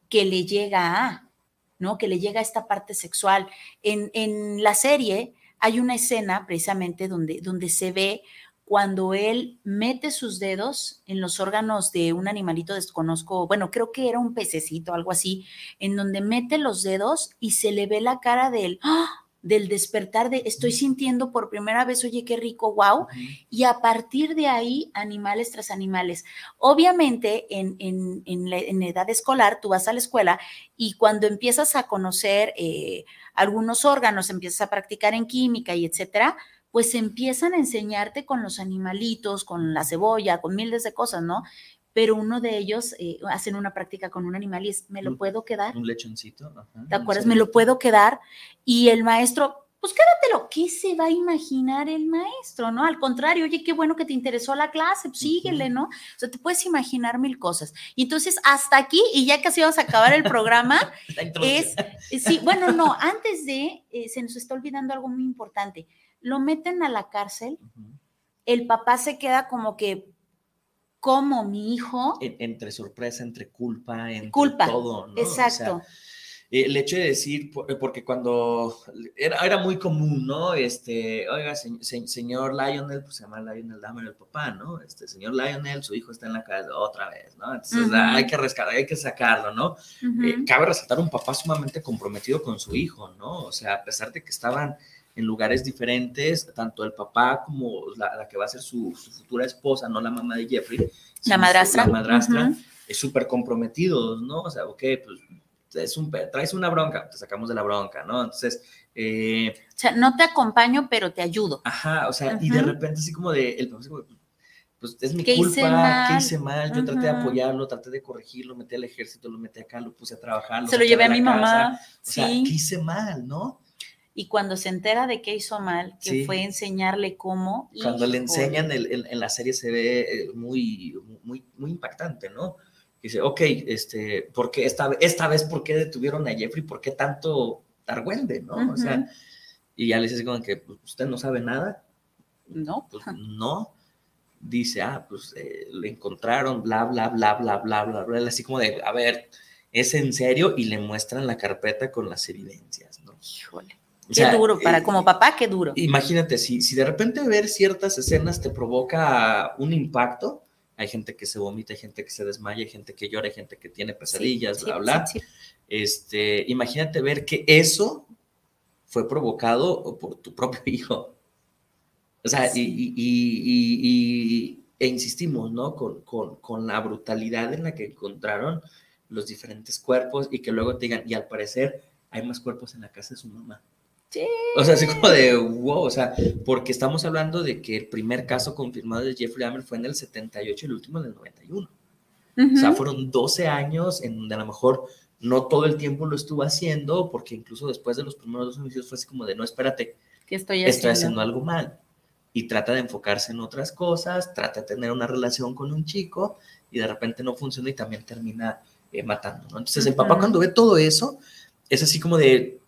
que le llega a, ¿no? Que le llega a esta parte sexual. En, en la serie hay una escena precisamente donde, donde se ve cuando él mete sus dedos en los órganos de un animalito desconozco, bueno, creo que era un pececito, algo así, en donde mete los dedos y se le ve la cara del, ¡ah! Del despertar de estoy sintiendo por primera vez, oye, qué rico, wow, y a partir de ahí, animales tras animales. Obviamente, en, en, la, edad escolar, tú vas a la escuela y cuando empiezas a conocer eh, algunos órganos, empiezas a practicar en química y etcétera, pues empiezan a enseñarte con los animalitos, con la cebolla, con miles de cosas, ¿no? Pero uno de ellos eh, hacen una práctica con un animal y es, ¿me lo puedo quedar? Un lechoncito. ¿Te acuerdas? Me lo puedo quedar. Y el maestro, pues quédatelo. ¿Qué se va a imaginar el maestro, no? Al contrario, oye, qué bueno que te interesó la clase, pues síguele, ¿no? O sea, te puedes imaginar mil cosas. Y entonces, hasta aquí, y ya casi vamos a acabar el programa, <laughs> es, sí, bueno, no, antes de, eh, se nos está olvidando algo muy importante lo meten a la cárcel, el papá se queda como que, como mi hijo. entre sorpresa, entre culpa, entre culpa, todo, ¿no? Exacto. Eh, el hecho de decir, eh, porque cuando era, era muy común, ¿no? Este, oiga, se- se- señor Lionel, pues se llama Lionel Dahmer el papá, ¿no? Este, señor Lionel, su hijo está en la casa otra vez, ¿no? Entonces Ujú. hay que rescatar, hay que sacarlo, ¿no? Eh, cabe resaltar un papá sumamente comprometido con su hijo, ¿no? O sea, a pesar de que estaban en lugares diferentes, tanto el papá como la, la que va a ser su, su futura esposa, no la mamá de Jeffrey, su- madrastra. La madrastra, Ujú. es súper comprometidos, ¿no? O sea, ok, pues es un, traes una bronca, te sacamos de la bronca, ¿no? Entonces, eh, O sea, no te acompaño, pero te ayudo. ajá, o sea, y de repente así como de, el papá así como, pues es mi ¿Qué hice culpa? ¿qué hice mal? Yo traté de apoyarlo, traté de corregirlo, metí al ejército, lo metí acá, lo puse a trabajar. Se lo llevé a la mi casa. mamá. O sea, sí. ¿qué hice mal, no? Y cuando se entera de que hizo mal, que Sí. fue enseñarle cómo. Cuando le enseñan el- el- en la serie se ve eh, muy, muy, muy impactante, ¿no? Dice, ok, este, ¿por qué esta, esta vez por qué detuvieron a Jeffrey? ¿Por qué tanto argüende, no? O sea, y ya le dice como que, pues, ¿usted no sabe nada? No. Pues no. Dice, ah, pues eh, lo encontraron, bla, bla, bla, bla, bla, bla, bla, así como de, a ver, ¿es en serio? Y le muestran la carpeta con las evidencias, ¿no? Híjole. O Qué sea, duro, para eh, como papá, qué duro. Imagínate, si, si de repente ver ciertas escenas te provoca un impacto, hay gente que se vomita, hay gente que se desmaya, hay gente que llora, hay gente que tiene pesadillas, Sí, bla, sí, bla. sí. Este, imagínate ver que eso fue provocado por tu propio <laughs> hijo. O sea, y, y- y- y- y- e insistimos, ¿no? Con, con- con la brutalidad en la que encontraron los diferentes cuerpos y que luego te digan, y al parecer hay más cuerpos en la casa de su mamá. Sí. O sea, así como de wow, o sea, porque estamos hablando de que el primer caso confirmado de Jeffrey Dahmer fue en el 78 y el último en el 91. O sea, fueron 12 años en donde a lo mejor no todo el tiempo lo estuvo haciendo, porque incluso después de los primeros dos homicidios fue así como de no, espérate, ¿Qué estoy haciendo? estoy haciendo algo mal. Y trata de enfocarse en otras cosas, trata de tener una relación con un chico y de repente no funciona y también termina eh, matando, ¿no? Entonces el papá cuando ve todo eso, es así como de, ¿y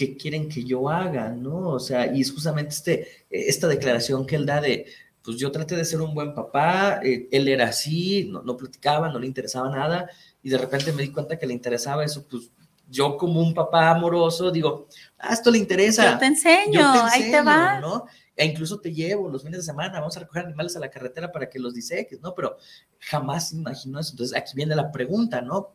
qué quieren que yo haga, no? O sea, y es justamente este, eh, esta declaración que él da de, pues yo traté de ser un buen papá, eh, él era así, no, no platicaba, no le interesaba nada, y de repente me di cuenta que le interesaba eso, pues yo como un papá amoroso digo, ah, esto le interesa. Yo te enseño, Yo te ahí te va. ¿no? E incluso te llevo los fines de semana, vamos a recoger animales a la carretera para que los diseques, ¿no? Pero jamás imaginó eso. Entonces aquí viene la pregunta, ¿no?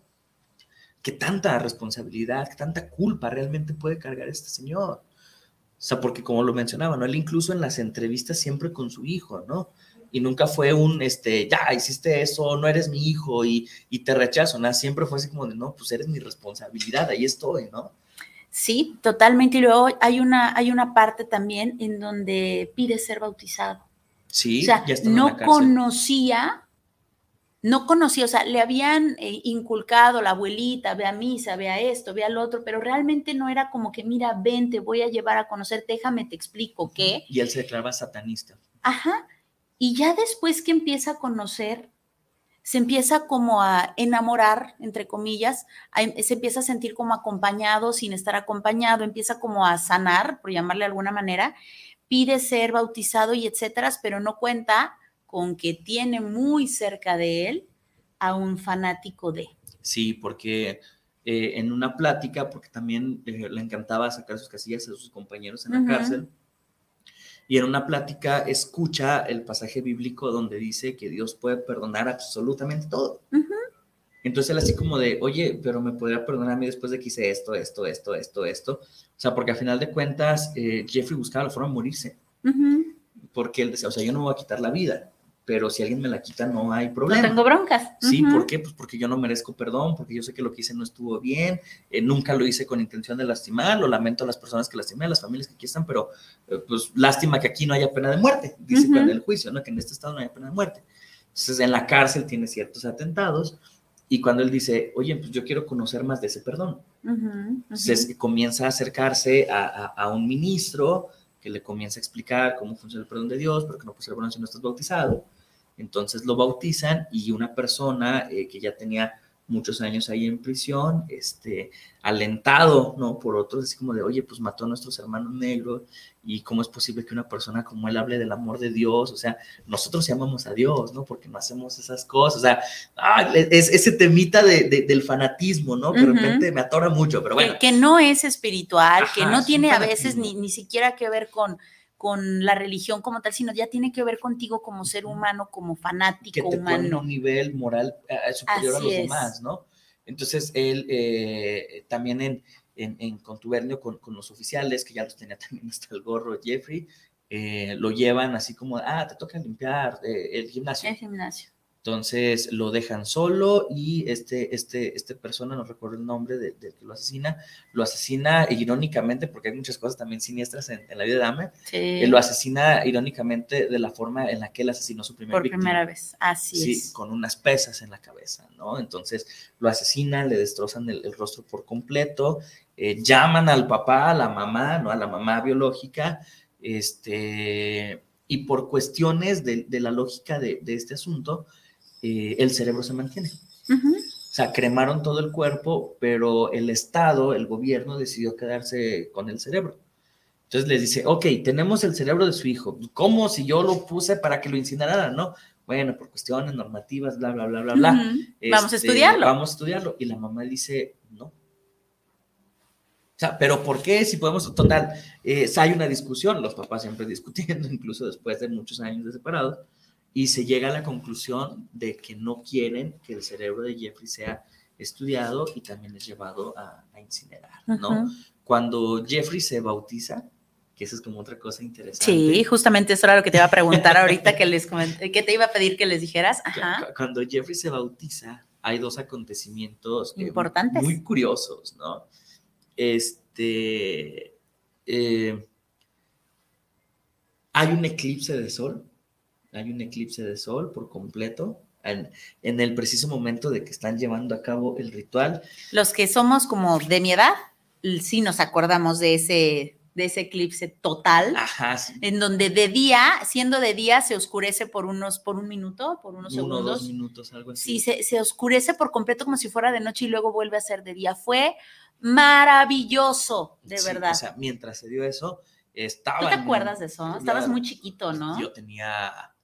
¿Qué tanta responsabilidad, qué tanta culpa realmente puede cargar este señor? O sea, porque como lo mencionaba, ¿no? Él incluso en las entrevistas siempre con su hijo, ¿no? Y nunca fue un, este, ya, hiciste eso, no eres mi hijo y, y te rechazo, ¿no? Siempre fue así como de, no, pues eres mi responsabilidad, ahí estoy, ¿no? Sí, totalmente. Y luego hay una, hay una parte también en donde pide ser bautizado. Sí, o sea, ya no conocía, no conocía, o sea, le habían eh, inculcado la abuelita, ve a misa, ve a esto, ve al otro, pero realmente no era como que, mira, ven, te voy a llevar a conocer, déjame, te explico qué. Y él se declaraba satanista. Ajá. Y ya después que empieza a conocer, se empieza como a enamorar, entre comillas, a- em, se empieza a sentir como acompañado sin estar acompañado, empieza como a sanar, por llamarle de alguna manera, pide ser bautizado y etcétera, pero no cuenta con que tiene muy cerca de él a un fanático de. Sí, porque eh, en una plática, porque también eh, le encantaba sacar sus casillas a sus compañeros en la cárcel, y en una plática escucha el pasaje bíblico donde dice que Dios puede perdonar absolutamente todo. Entonces él así como de, oye, pero me podría perdonar a mí después de que hice esto, esto, esto, esto, esto. O sea, porque a final de cuentas, eh, Jeffrey buscaba la forma de morirse, porque él decía, o sea, yo no me voy a quitar la vida, pero si alguien me la quita no hay No problema. tengo broncas. Sí, Ujú. ¿por qué? Pues porque yo no merezco perdón, porque yo sé que lo que hice no estuvo bien, eh, nunca lo hice con intención de lastimar, lo lamento a las personas que lastimé, a las familias que aquí están, pero eh, pues lástima que aquí no haya pena de muerte, dice Ujú. en el juicio, ¿no? Que en este estado no haya pena de muerte. Entonces en la cárcel tiene ciertos atentados y cuando él dice, oye, pues yo quiero conocer más de ese perdón, entonces comienza a acercarse a, a- a un ministro que le comienza a explicar cómo funciona el perdón de Dios, pero que no puedes ser perdón si no estás bautizado. Entonces lo bautizan y una persona eh, que ya tenía muchos años ahí en prisión, este, alentado, ¿no? Por otros, así como de, oye, pues mató a nuestros hermanos negros y cómo es posible que una persona como él hable del amor de Dios, o sea, nosotros llamamos a Dios, ¿no? Porque no hacemos esas cosas, o sea, ah, es ese temita de, de, del fanatismo, ¿no? Que de repente me atora mucho, pero bueno. Que, que no es espiritual, Ajá, que no tiene a veces ni, ni siquiera que ver con con la religión como tal, sino ya tiene que ver contigo como ser humano, como que fanático te pone en humano. un nivel moral eh, superior a los es. demás, ¿no? Entonces, él eh, también en, en, en contubernio con, con los oficiales, que ya los tenía <laughs> también hasta el gorro Jeffrey, eh, lo llevan así como, ah, te toca limpiar eh, el gimnasio. El gimnasio. Entonces lo dejan solo y este, este, este persona, no recuerdo el nombre del de que lo asesina, lo asesina irónicamente, porque hay muchas cosas también siniestras en, en la vida de Dahmer, Sí. eh, lo asesina irónicamente de la forma en la que él asesinó su primer por víctima. primera vez. Así Sí, es. con unas pesas en la cabeza, ¿no? Entonces lo asesinan, le destrozan el, el rostro por completo, eh, llaman al papá, a la mamá, ¿no? A la mamá biológica, este, y por cuestiones de, de la lógica de, de este asunto, eh, el cerebro se mantiene. Ujú. O sea, cremaron todo el cuerpo, pero el Estado, el gobierno decidió quedarse con el cerebro. Entonces les dice, ok, tenemos el cerebro de su hijo. ¿Cómo si yo lo puse para que lo incineraran? No. Bueno, por cuestiones normativas, bla, bla, bla, bla, bla. Ujú. Vamos a Este, estudiarlo. Vamos a estudiarlo. Y la mamá dice, no. O sea, pero ¿por qué? Si podemos, total, eh, hay una discusión, los papás siempre discutiendo, <laughs> incluso después de muchos años de separados, y se llega a la conclusión de que no quieren que el cerebro de Jeffrey sea estudiado y también es llevado a, a incinerar, ¿no? Cuando Jeffrey se bautiza, que eso es como otra cosa interesante. Sí, justamente eso era lo que te iba a preguntar ahorita que les comenté, <laughs> que te iba a pedir que les dijeras. Ajá. Cuando Jeffrey se bautiza, hay dos acontecimientos eh, Importantes. muy curiosos, ¿no? Este, eh, hay un eclipse de sol, hay un eclipse de sol por completo, en, en el preciso momento de que están llevando a cabo el ritual. Los que somos como de mi edad, sí nos acordamos de ese, de ese eclipse total, Ajá, sí, en donde de día, siendo de día, se oscurece por unos, por un minuto, por unos uno o dos segundos. minutos, algo así. Sí, se, se oscurece por completo como si fuera de noche y luego vuelve a ser de día. Fue maravilloso, de Sí, verdad. O sea, mientras se dio eso, estaba... ¿Tú te en acuerdas de eso? Estabas muy chiquito, ¿no? Yo tenía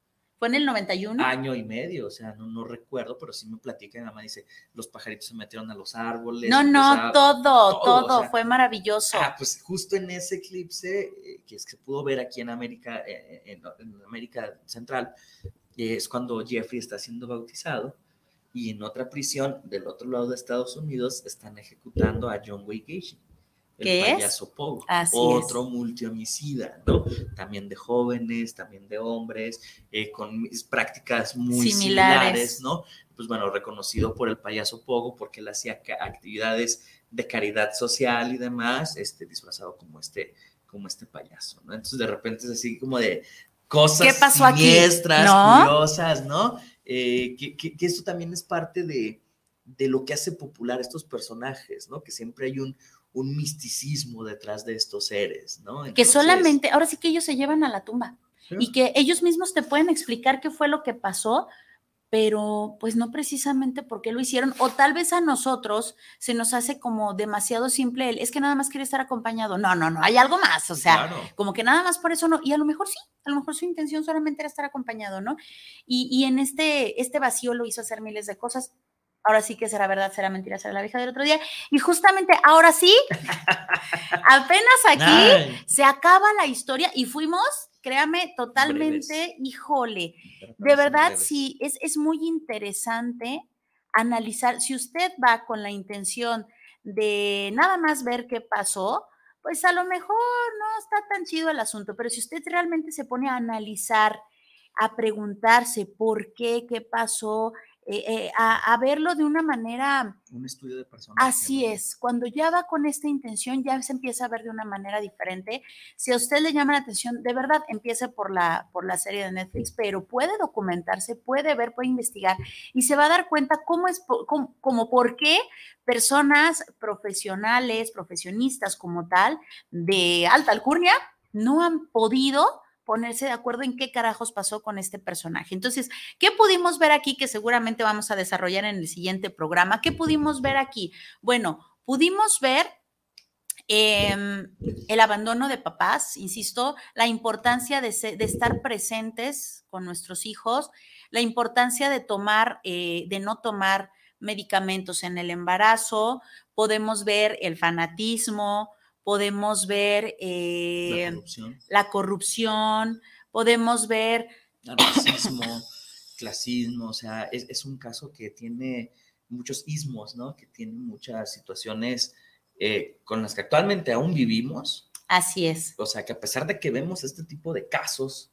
Fue en el 91. año y medio, o sea, no, no recuerdo, pero sí me platica, mi mamá dice, los pajaritos se metieron a los árboles. no, no, todo, todo, todo, o sea, fue maravilloso. Ah, pues justo en ese eclipse, eh, que es que pudo ver aquí en América, eh, en, en América Central, eh, es cuando Jeffrey está siendo bautizado y en otra prisión del otro lado de Estados Unidos están ejecutando a John Wayne Gacy, el ¿Qué es? payaso Pogo, Así otro multihomicida, ¿no? También de jóvenes, también de hombres, eh, con prácticas muy Similares. similares, ¿no? Pues bueno, reconocido por el payaso Pogo porque él hacía actividades de caridad social y demás, este, disfrazado como este, como este payaso, ¿no? Entonces de repente es así como de cosas ¿Qué pasó aquí? siniestras, ¿No? curiosas, ¿no? Eh, que, que, que esto también es parte de, de lo que hace popular estos personajes, ¿no? Que siempre hay un, un misticismo detrás de estos seres, ¿no? que solamente, ahora sí que ellos se llevan a la tumba sí. y que ellos mismos te pueden explicar qué fue lo que pasó, pero pues no precisamente por qué lo hicieron, o tal vez a nosotros se nos hace como demasiado simple el, es que nada más quiere estar acompañado. No, no, no, hay algo más, o sea, Claro. como que nada más por eso no, y a lo mejor sí, a lo mejor su intención solamente era estar acompañado, ¿no? Y, y en este, este vacío lo hizo hacer miles de cosas. Ahora sí que será verdad, será mentira, será la vieja del otro día. Y justamente ahora sí, <laughs> apenas aquí Ay, se acaba la historia y fuimos, créame, totalmente, Breves. híjole, de verdad breves. sí, es, es muy interesante analizar, si usted va con la intención de nada más ver qué pasó, pues a lo mejor no está tan chido el asunto, pero si usted realmente se pone a analizar, a preguntarse por qué, qué pasó, eh, eh, a, a verlo de una manera Un estudio de personaje. Así es, cuando ya va con esta intención, ya se empieza a ver de una manera diferente. Si a usted le llama la atención, de verdad, empiece por la, por la serie de Netflix, pero puede documentarse, puede ver, puede investigar y se va a dar cuenta cómo es, cómo- como por qué personas profesionales, profesionistas como tal, de alta alcurnia, no han podido ponerse de acuerdo en qué carajos pasó con este personaje. Entonces, ¿qué pudimos ver aquí que seguramente vamos a desarrollar en el siguiente programa? ¿Qué pudimos ver aquí? Bueno, pudimos ver Em, el abandono de papás, insisto, la importancia de, estar presentes con nuestros hijos, la importancia de tomar, eh, de no tomar medicamentos en el embarazo, podemos ver el fanatismo, podemos ver eh, la, corrupción. la, corrupción. podemos ver... Racismo, <coughs> clasismo, o sea, es, es, un caso que tiene muchos ismos, ¿no? Que tiene muchas situaciones eh, con las que actualmente aún vivimos. Así es. O sea, que a pesar de que vemos este tipo de casos,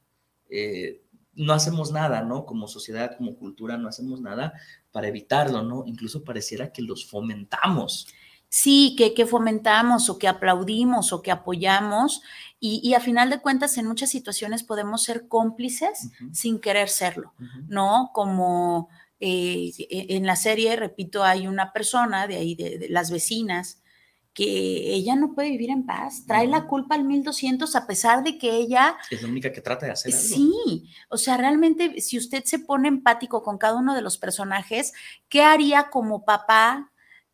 eh, no hacemos nada, ¿no? Como sociedad, como cultura, no hacemos nada para evitarlo, ¿no? Incluso pareciera que los fomentamos. Sí, que, que fomentamos o que aplaudimos o que apoyamos y, y, a final de cuentas en muchas situaciones podemos ser cómplices uh -huh. sin querer serlo, uh -huh. ¿no? Como eh, en la serie, repito, hay una persona de ahí, de, de las vecinas, que ella no puede vivir en paz, trae la culpa al 1200 a pesar de que ella... Es la única que trata de hacer algo. Sí, o sea, realmente si usted se pone empático con cada uno de los personajes, ¿qué haría como papá?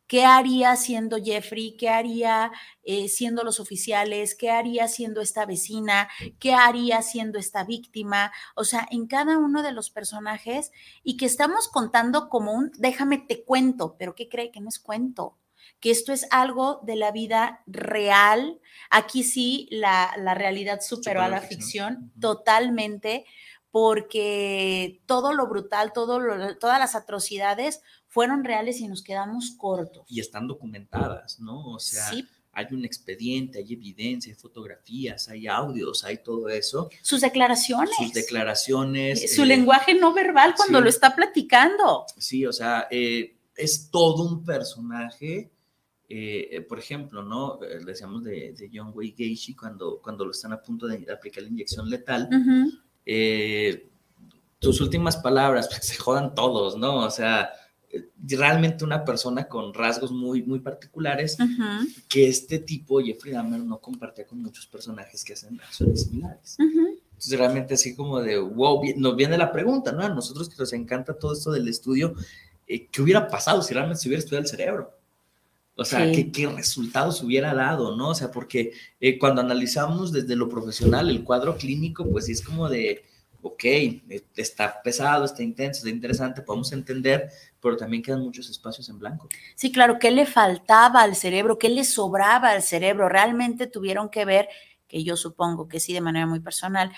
¿Qué haría siendo Jeffrey? ¿Qué haría eh, siendo los oficiales? ¿Qué haría siendo esta vecina? ¿Qué haría siendo esta víctima? O sea, en cada uno de los personajes y que estamos contando como un, déjame te cuento, pero ¿qué cree que no es cuento? que esto es algo de la vida real. Aquí sí la, la realidad superó a la ficción, totalmente, porque todo lo brutal, todo lo, todas las atrocidades fueron reales y nos quedamos cortos. Y están documentadas, ¿no? O sea, sí. hay un expediente, hay evidencia, hay fotografías, hay audios, hay todo eso. Sus declaraciones. Sus declaraciones. Su eh, lenguaje no verbal cuando sí. lo está platicando. Sí, o sea, eh, es todo un personaje eh, por ejemplo, ¿no? Decíamos de, de, John Wayne Gacy cuando, cuando lo están a punto de aplicar la inyección letal. Uh -huh. eh, tus últimas palabras, pues, se jodan todos, ¿no? O sea, realmente una persona con rasgos muy, muy particulares uh -huh. que este tipo, Jeffrey Dahmer, no compartía con muchos personajes que hacen acciones similares. Uh -huh. Entonces, realmente así como de, wow, nos viene la pregunta, ¿no? A nosotros que nos encanta todo esto del estudio, eh, ¿qué hubiera pasado si realmente se hubiera estudiado el cerebro? O sea, sí. ¿qué, ¿qué, resultados hubiera dado, ¿no? O sea, porque eh, cuando analizamos desde lo profesional el cuadro clínico, pues sí es como de, ok, eh, está pesado, está intenso, está interesante, podemos entender, pero también quedan muchos espacios en blanco. Sí, claro, ¿qué le faltaba al cerebro? ¿Qué le sobraba al cerebro? Realmente tuvieron que ver, que yo supongo que sí de manera muy personal,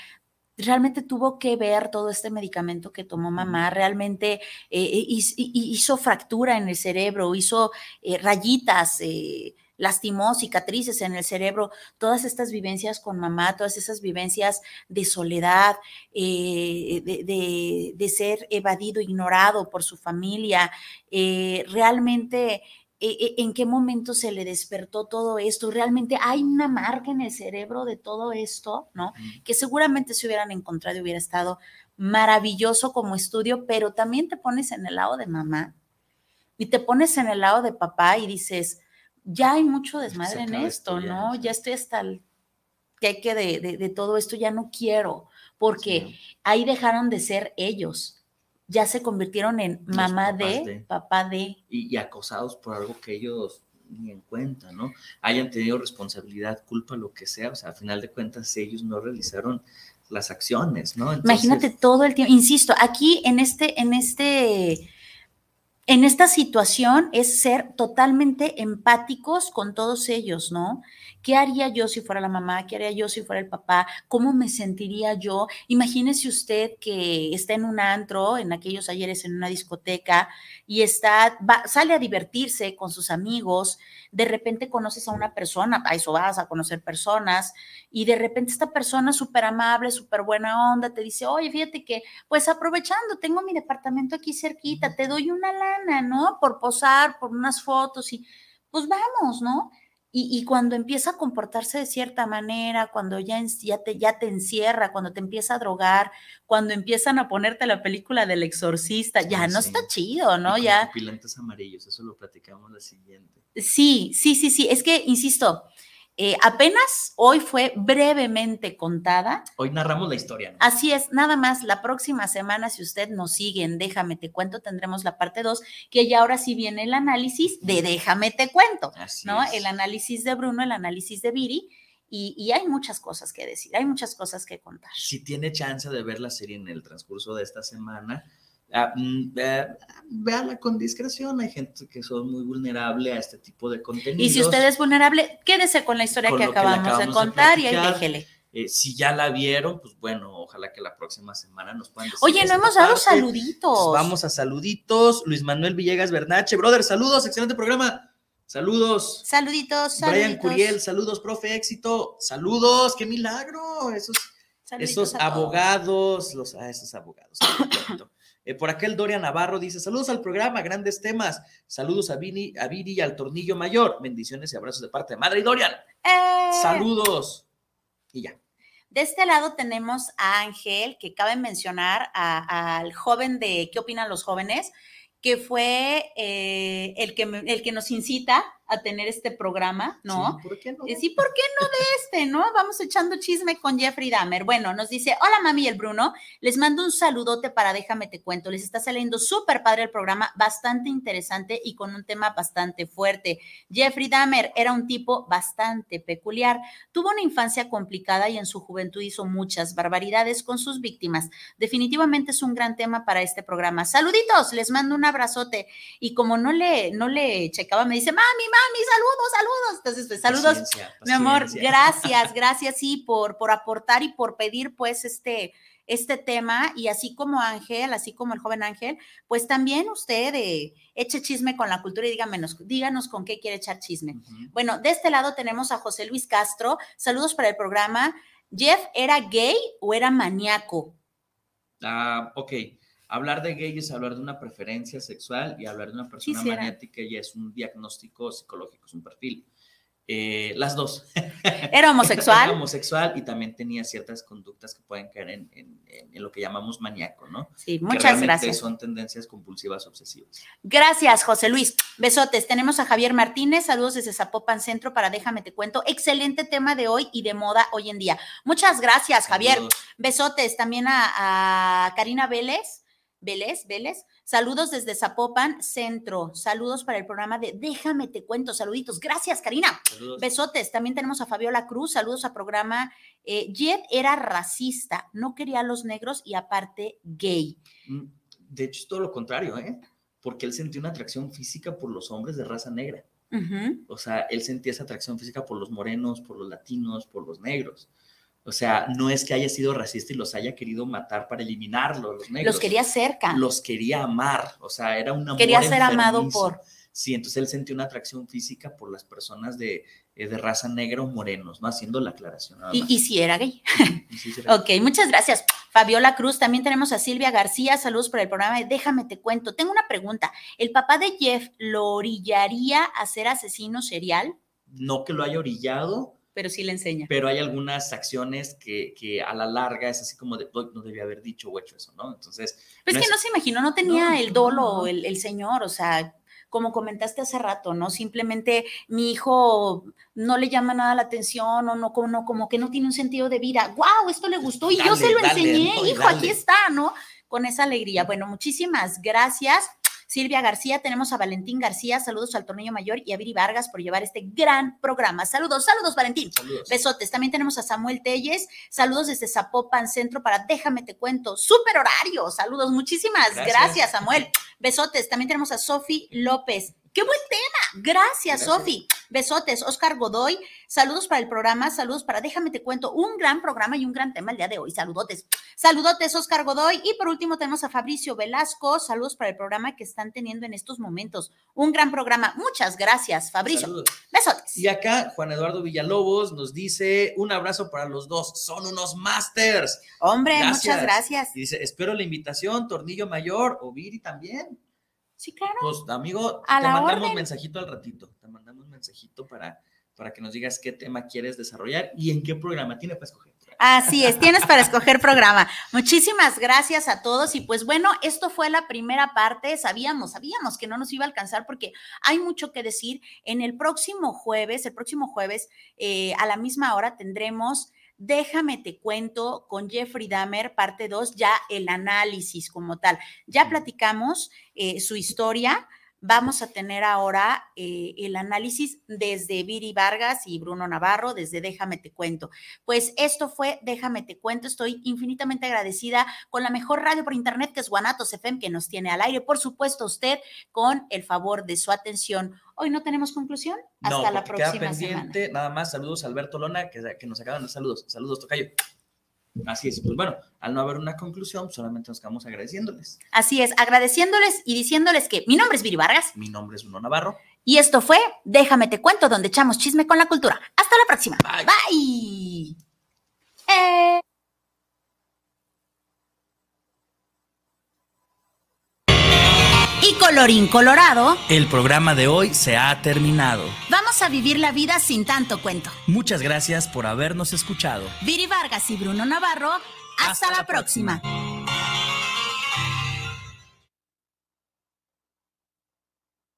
realmente tuvo que ver todo este medicamento que tomó mamá, realmente eh, hizo fractura en el cerebro, hizo eh, rayitas, eh, lastimó cicatrices en el cerebro, todas estas vivencias con mamá, todas esas vivencias de soledad, eh, de, de, de, ser evadido, ignorado por su familia, eh, realmente eh, en qué momento se le despertó todo esto. Realmente hay una marca en el cerebro de todo esto, ¿no? Que seguramente se hubieran encontrado y hubiera estado maravilloso como estudio, pero también te pones en el lado de mamá y te pones en el lado de papá y dices, ya hay mucho desmadre en esto, esto ¿no? Ya, ya estoy hasta el que de, de, de, todo esto, ya no quiero, porque sí. ahí dejaron de ser ellos ya se convirtieron en Los mamá de, de, papá de. Y, y, acosados por algo que ellos ni en cuenta, ¿no? Hayan tenido responsabilidad, culpa, lo que sea, o sea, al final de cuentas ellos no realizaron las acciones, ¿no? Entonces, Imagínate todo el tiempo, insisto, aquí en este, en este, en esta situación es ser totalmente empáticos con todos ellos, ¿no? ¿Qué haría yo si fuera la mamá? ¿Qué haría yo si fuera el papá? ¿Cómo me sentiría yo? Imagínese usted que está en un antro, en aquellos ayeres en una discoteca, y está, va, sale a divertirse con sus amigos, de repente conoces a una persona, a eso vas a conocer personas, y de repente esta persona súper amable, súper buena onda, te dice, oye, fíjate que, pues aprovechando, tengo mi departamento aquí cerquita, te doy una lana, ¿no? Por posar, por unas fotos, y pues vamos, ¿no? Y, y, cuando empieza a comportarse de cierta manera, cuando ya, ya, te, ya te encierra, cuando te empieza a drogar, cuando empiezan a ponerte la película del exorcista, ya sí, no sí. está chido, ¿no? Y ya. Pilantes amarillos, eso lo platicamos la siguiente. Sí, sí, sí, sí. Es que, insisto, eh, apenas hoy fue brevemente contada. Hoy narramos la historia. ¿no? Así es, nada más, la próxima semana, si usted nos sigue en Déjame Te Cuento, tendremos la parte 2, que ya ahora sí viene el análisis de Déjame Te Cuento, Así ¿no? es. El análisis de Bruno, el análisis de Viri, y, y hay muchas cosas que decir, hay muchas cosas que contar. Si tiene chance de ver la serie en el transcurso de esta semana, véala con discreción. Hay gente que son muy vulnerable a este tipo de contenidos. Y si usted es vulnerable, quédese con la historia Con que acabamos, de contar y ahí déjele. Eh, si ya la vieron, pues bueno, ojalá que la próxima semana nos puedan decir. Oye, no hemos dado parte. saluditos. Pues vamos a saluditos. Luis Manuel Villegas Bernache, brother, saludos, excelente programa. Saludos. Saluditos, saluditos. Brian Curiel, saludos, profe, éxito. Saludos, qué milagro. Esos, saluditos esos a abogados, los, ah, esos abogados. Eh, por aquel Doria Navarro dice: Saludos al programa, grandes temas. Saludos a Vini, a Viri y al Tornillo Mayor. Bendiciones y abrazos de parte de Madre y Dorian. ¡Eh! Saludos. Y ya. De este lado tenemos a Ángel, que cabe mencionar al joven de ¿Qué opinan los jóvenes? que fue eh, el, que, el que nos incita a tener este programa, ¿no? Sí, ¿por qué no? Eh, Sí, ¿por qué no de este, no? Vamos echando chisme con Jeffrey Dahmer. Bueno, nos dice, hola mami y el Bruno, les mando un saludote para Déjame Te Cuento. Les está saliendo súper padre el programa, bastante interesante y con un tema bastante fuerte. Jeffrey Dahmer era un tipo bastante peculiar. Tuvo una infancia complicada y en su juventud hizo muchas barbaridades con sus víctimas. Definitivamente es un gran tema para este programa. Saluditos, les mando un abrazote. Y como no le, no le checaba, me dice, mami, mami, saludos, saludos. Entonces, pues, saludos. Paciencia, Mi amor, gracias, gracias, sí, por, por aportar y por pedir, pues, este, este tema. Y así como Ángel, así como el joven Ángel, pues también usted eh, eche chisme con la cultura y díganos, díganos con qué quiere echar chisme. Bueno, de este lado tenemos a José Luis Castro. Saludos para el programa. Jeff, ¿era gay o era maníaco? Ah, ok. Hablar de gay es hablar de una preferencia sexual y hablar de una persona Quisiera. maniática ya es un diagnóstico psicológico, es un perfil. Eh, las dos. ¿Era <laughs> Era homosexual? homosexual y también tenía ciertas conductas que pueden caer en, en- en- en lo que llamamos maníaco, ¿no? Sí, Que muchas realmente gracias. Son tendencias compulsivas obsesivas. Gracias, José Luis. Besotes. Tenemos a Javier Martínez. Saludos desde Zapopan Centro para Déjame Te Cuento. Excelente tema de hoy y de moda hoy en día. Muchas gracias, Javier. Saludos. Besotes también a, a Karina Vélez. Vélez, Vélez. Saludos desde Zapopan Centro. Saludos para el programa de Déjame Te Cuento. Saluditos. Gracias, Karina. Saludos. Besotes. También tenemos a Fabiola Cruz. Saludos al programa. Eh, Jed era racista, no quería a los negros y aparte gay. Mm, De hecho, es todo lo contrario, ¿eh? Porque él sentía una atracción física por los hombres de raza negra. O sea, él sentía esa atracción física por los morenos, por los latinos, por los negros. O sea, no es que haya sido racista y los haya querido matar para eliminarlos, los negros. Los quería cerca. Los quería amar. O sea, era un amor Quería ser amado por. Sí, entonces él sentía una atracción física por las personas de, eh, de raza negra o morenos, ¿no? Haciendo la aclaración. Y, y si era gay. <laughs> Y sí, sí, era- Ok, muchas gracias. Fabiola Cruz, también tenemos a Silvia García. Saludos por el programa de Déjame Te Cuento. Tengo una pregunta. ¿El papá de Jeff lo orillaría a ser asesino serial? No que lo haya orillado, Pero sí le enseña. pero hay algunas acciones que, que a la larga es así como de, "Uy, no debía haber dicho o hecho eso, ¿no? Entonces, Pues no que es- no se imaginó, no tenía No, el dolo. El, el señor, o sea, como comentaste hace rato, ¿no? Simplemente mi hijo no le llama nada la atención o no, como, no, como que no tiene un sentido de vida. ¡Wow! Esto le gustó y yo se lo dale, enseñé, no, hijo, aquí está, ¿no? Con esa alegría. Bueno, muchísimas gracias. Silvia García, tenemos a Valentín García, saludos al Tornillo Mayor y a Viri Vargas por llevar este gran programa. Saludos, saludos, Valentín. saludos. Besotes. También tenemos a Samuel Telles. Saludos desde Zapopan Centro para Déjame Te Cuento. Súper horario. Saludos. Muchísimas gracias, Gracias. Samuel. Besotes. También tenemos a Sofi López. ¡Qué buen tema! Gracias, Gracias. Sofi. Besotes. Oscar Godoy. Saludos para el programa. Saludos para Déjame Te Cuento. Un gran programa y un gran tema el día de hoy. Saludotes. Saludotes, Oscar Godoy. Y por último tenemos a Fabricio Velasco. Saludos para el programa que están teniendo en estos momentos. Un gran programa. Muchas gracias, Fabricio. Saludos. Besotes. Y acá Juan Eduardo Villalobos nos dice un abrazo para los dos, son unos masters. Hombre, Gracias. muchas gracias. Y dice, espero la invitación, Tornillo Mayor o Viri también. Sí, claro. Pues amigo, A te mandamos orden. mensajito al ratito, te mandamos mensajito para, para que nos digas qué tema quieres desarrollar y en qué programa tiene para escoger. Así es, tienes para escoger programa. Muchísimas gracias a todos y pues bueno, esto fue la primera parte. Sabíamos, sabíamos que no nos iba a alcanzar porque hay mucho que decir. En el próximo jueves, el próximo jueves eh, a la misma hora tendremos Déjame te cuento con Jeffrey Dahmer, parte 2, ya el análisis como tal. Ya platicamos eh, su historia, Vamos a tener ahora eh, el análisis desde Viri Vargas y Bruno Navarro, desde Déjame Te Cuento. Pues esto fue Déjame Te Cuento. Estoy infinitamente agradecida con la mejor radio por internet que es Guanatos FM, que nos tiene al aire. Por supuesto, usted con el favor de su atención. Hoy no tenemos conclusión. Hasta la próxima queda pendiente, Nada más, saludos a Alberto Lona, que, que nos acaban de saludos. Saludos, Tocayo. Así es, pues bueno, al no haber una conclusión, solamente nos quedamos agradeciéndoles. Así es, agradeciéndoles y diciéndoles que mi nombre es Viri Vargas. Mi nombre es Bruno Navarro. Y esto fue Déjame te cuento, donde echamos chisme con la cultura. Hasta la próxima. Bye. Bye. Eh. Y colorín colorado. El programa de hoy se ha terminado. Vamos a vivir la vida sin tanto cuento. Muchas gracias por habernos escuchado. Viri Vargas y Bruno Navarro. Hasta, la, próxima.